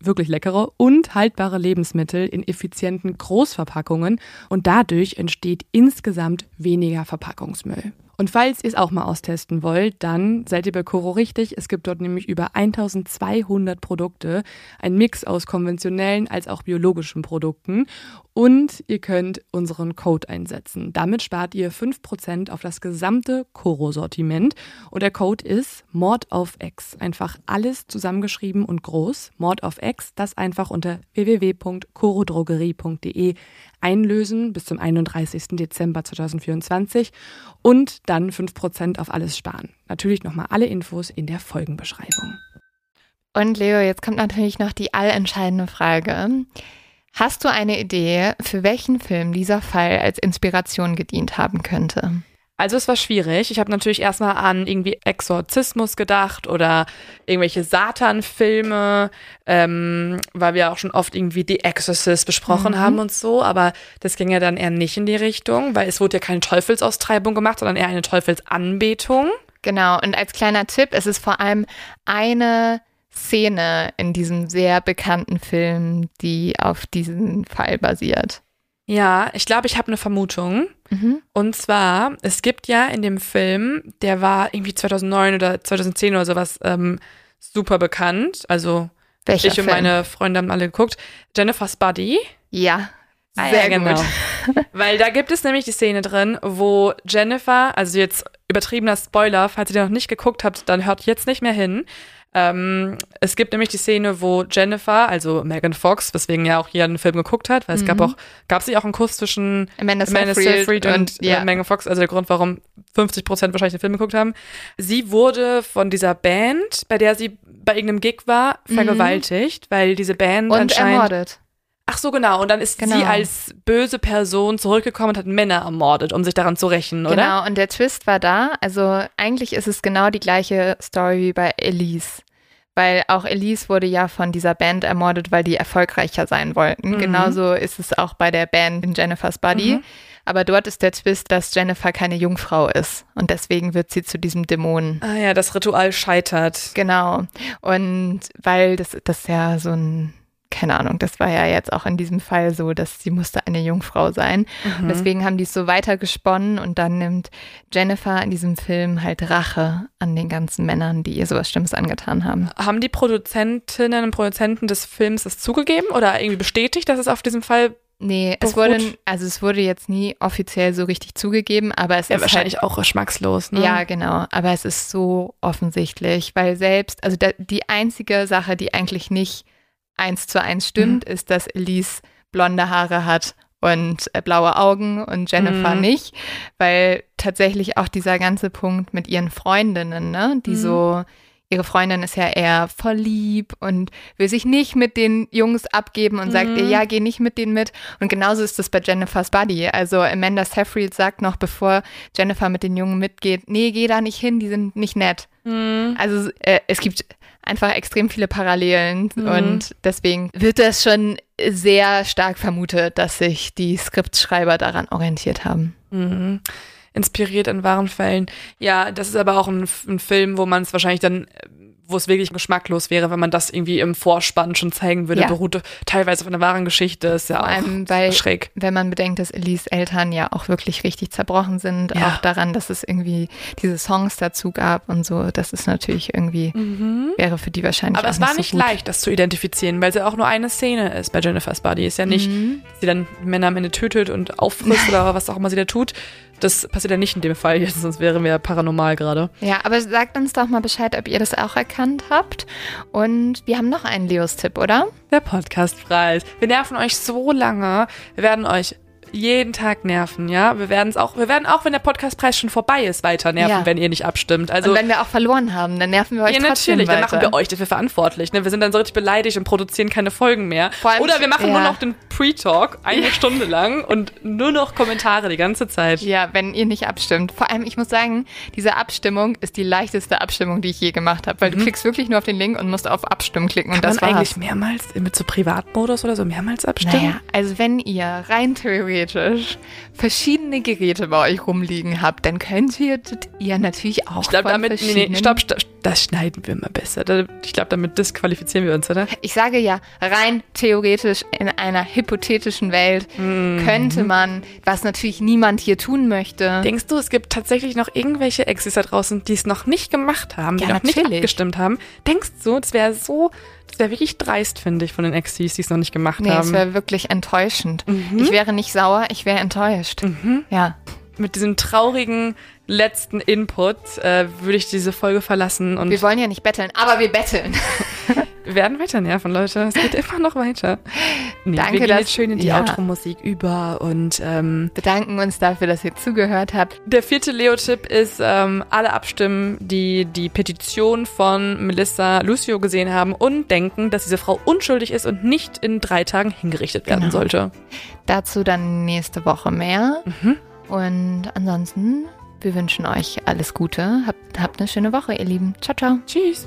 wirklich leckere und haltbare Lebensmittel in effizienten Großverpackungen und dadurch entsteht insgesamt weniger Verpackungsmüll. Und falls ihr es auch mal austesten wollt, dann seid ihr bei Coro richtig. Es gibt dort nämlich über 1200 Produkte, ein Mix aus konventionellen als auch biologischen Produkten. Und ihr könnt unseren Code einsetzen. Damit spart ihr 5% auf das gesamte Coro-Sortiment. Und der Code ist Mord auf X. Einfach alles zusammengeschrieben und groß. Mord auf X, das einfach unter www.corodrogerie.de einlösen bis zum 31. Dezember 2024 und dann 5% auf alles sparen. Natürlich nochmal alle Infos in der Folgenbeschreibung. Und Leo, jetzt kommt natürlich noch die allentscheidende Frage. Hast du eine Idee, für welchen Film dieser Fall als Inspiration gedient haben könnte? Also es war schwierig. Ich habe natürlich erstmal an irgendwie Exorzismus gedacht oder irgendwelche Satan-Filme, ähm, weil wir auch schon oft irgendwie The Exorcist besprochen mhm. haben und so, aber das ging ja dann eher nicht in die Richtung, weil es wurde ja keine Teufelsaustreibung gemacht, sondern eher eine Teufelsanbetung. Genau, und als kleiner Tipp, es ist vor allem eine Szene in diesem sehr bekannten Film, die auf diesen Fall basiert. Ja, ich glaube, ich habe eine Vermutung. Mhm. Und zwar, es gibt ja in dem Film, der war irgendwie 2009 oder 2010 oder sowas ähm, super bekannt. Also Welcher ich und meine Freunde haben alle geguckt. Jennifer's Buddy. Ja, sehr genau. gut. Weil da gibt es nämlich die Szene drin, wo Jennifer, also jetzt übertriebener Spoiler, falls ihr den noch nicht geguckt habt, dann hört jetzt nicht mehr hin. Ähm, es gibt nämlich die Szene, wo Jennifer, also Megan Fox, weswegen ja auch hier einen Film geguckt hat, weil mhm. es gab mhm. auch, gab es ja auch einen Kuss zwischen Amanda, Amanda Seyfried, und, und ja. Megan Fox, also der Grund, warum 50 Prozent wahrscheinlich den Film geguckt haben. Sie wurde von dieser Band, bei der sie bei irgendeinem Gig war, mhm. vergewaltigt, mhm. weil diese Band und anscheinend ermordet. Ach so, genau. Und dann ist Genau. sie als böse Person zurückgekommen und hat Männer ermordet, um sich daran zu rächen, oder? Genau, und der Twist war da. Also eigentlich ist es genau die gleiche Story wie bei Elise. Weil auch Elise wurde ja von dieser Band ermordet, weil die erfolgreicher sein wollten. Mhm. Genauso ist es auch bei der Band in Jennifer's Body. Mhm. Aber dort ist der Twist, dass Jennifer keine Jungfrau ist. Und deswegen wird sie zu diesem Dämonen. Ah ja, das Ritual scheitert. Genau. Und weil das, das ja so ein, keine Ahnung, das war ja jetzt auch in diesem Fall so, dass sie musste eine Jungfrau sein. Und Mhm. deswegen haben die es so weitergesponnen und dann nimmt Jennifer in diesem Film halt Rache an den ganzen Männern, die ihr sowas Schlimmes angetan haben. Haben die Produzentinnen und Produzenten des Films das zugegeben oder irgendwie bestätigt, dass es auf diesem Fall Nee, es Beruht. wurde, also es wurde jetzt nie offiziell so richtig zugegeben, aber es ja ist wahrscheinlich halt, auch geschmackslos, ne? Ja, genau. Aber es ist so offensichtlich, weil selbst, also da, die einzige Sache, die eigentlich nicht eins zu eins stimmt, Mhm. ist, dass Elise blonde Haare hat und äh, blaue Augen und Jennifer Mhm. nicht, weil tatsächlich auch dieser ganze Punkt mit ihren Freundinnen, ne, die Mhm. so Ihre Freundin ist ja eher voll lieb und will sich nicht mit den Jungs abgeben und sagt Mhm. ihr, ja, geh nicht mit denen mit. Und genauso ist das bei Jennifer's Buddy. Also Amanda Seyfried sagt noch, bevor Jennifer mit den Jungen mitgeht, nee, geh da nicht hin, die sind nicht nett. Mhm. Also äh, es gibt einfach extrem viele Parallelen Mhm. und deswegen wird das schon sehr stark vermutet, dass sich die Skriptschreiber daran orientiert haben. Mhm. Inspiriert an wahren Fällen. Ja, das ist aber auch ein, ein Film, wo man es wahrscheinlich dann, äh, wo es wirklich geschmacklos wäre, wenn man das irgendwie im Vorspann schon zeigen würde. Ja. Beruht teilweise auf einer wahren Geschichte. Ist ja Vor auch allem, weil schräg. wenn man bedenkt, dass Elise Eltern ja auch wirklich richtig zerbrochen sind, Ja. auch daran, dass es irgendwie diese Songs dazu gab und so, das ist natürlich irgendwie, wäre für die wahrscheinlich Aber es war nicht, nicht so gut. leicht, das zu identifizieren, weil es ja auch nur eine Szene ist bei Jennifer's Body. Ist ja nicht, Mhm. dass sie dann Männer am Ende tötet und auffrisst oder was auch immer sie da tut. Das passiert ja nicht in dem Fall jetzt, sonst wären wir ja paranormal gerade. Ja, aber sagt uns doch mal Bescheid, ob ihr das auch erkannt habt. Und wir haben noch einen Leos-Tipp, oder? Der Podcastpreis. Wir nerven euch so lange. Wir werden euch jeden Tag nerven, ja. Wir werden es auch, wir werden auch, wenn der Podcastpreis schon vorbei ist, weiter nerven, Ja. wenn ihr nicht abstimmt. Also und wenn wir auch verloren haben, dann nerven wir euch ja, trotzdem natürlich, dann weiter. machen wir euch dafür verantwortlich. Ne? Wir sind dann so richtig beleidigt und produzieren keine Folgen mehr. Allem- Oder wir machen nur ja. noch den Pre-Talk eine Stunde lang und nur noch Kommentare die ganze Zeit. Ja, wenn ihr nicht abstimmt. Vor allem, ich muss sagen, diese Abstimmung ist die leichteste Abstimmung, die ich je gemacht habe, weil du klickst wirklich nur auf den Link und musst auf Abstimmen klicken und Mhm. Kann das man war's. eigentlich mehrmals mit so Privatmodus oder so mehrmals abstimmen? Naja, also wenn ihr rein theoretisch verschiedene Geräte bei euch rumliegen habt, dann könntet ihr natürlich auch Ich glaube, damit, nee, nee, stopp, stopp, das schneiden wir mal besser. Ich glaube, damit disqualifizieren wir uns, oder? Ich sage ja, rein theoretisch in einer hypothetischen Welt Mhm. könnte man, was natürlich niemand hier tun möchte. Denkst du, es gibt tatsächlich noch irgendwelche Exis da draußen, die es noch nicht gemacht haben, die Ja, noch nicht abgestimmt haben? Denkst du, das wäre so, das wäre wirklich dreist, finde ich, von den Exis, die es noch nicht gemacht nee, es haben? wäre wirklich enttäuschend. Mhm. Ich wäre nicht sauer, ich wäre enttäuscht. Ja. Mit diesem traurigen letzten Input äh, würde ich diese Folge verlassen und Wir wollen ja nicht betteln, aber wir betteln. wir werden weiter nerven, Leute. Es geht immer noch weiter. Nee, Danke, wir gehen dass- jetzt schön in die ja. Outro-Musik über und ähm, Bedanken uns dafür, dass ihr zugehört habt. Der vierte Leo-Tipp ist, ähm, alle abstimmen, die die Petition von Melissa Lucio gesehen haben und denken, dass diese Frau unschuldig ist und nicht in drei Tagen hingerichtet werden Genau. sollte. Dazu dann nächste Woche mehr. Mhm. Und ansonsten, wir wünschen euch alles Gute. Habt, habt eine schöne Woche, ihr Lieben. Ciao, ciao. Tschüss.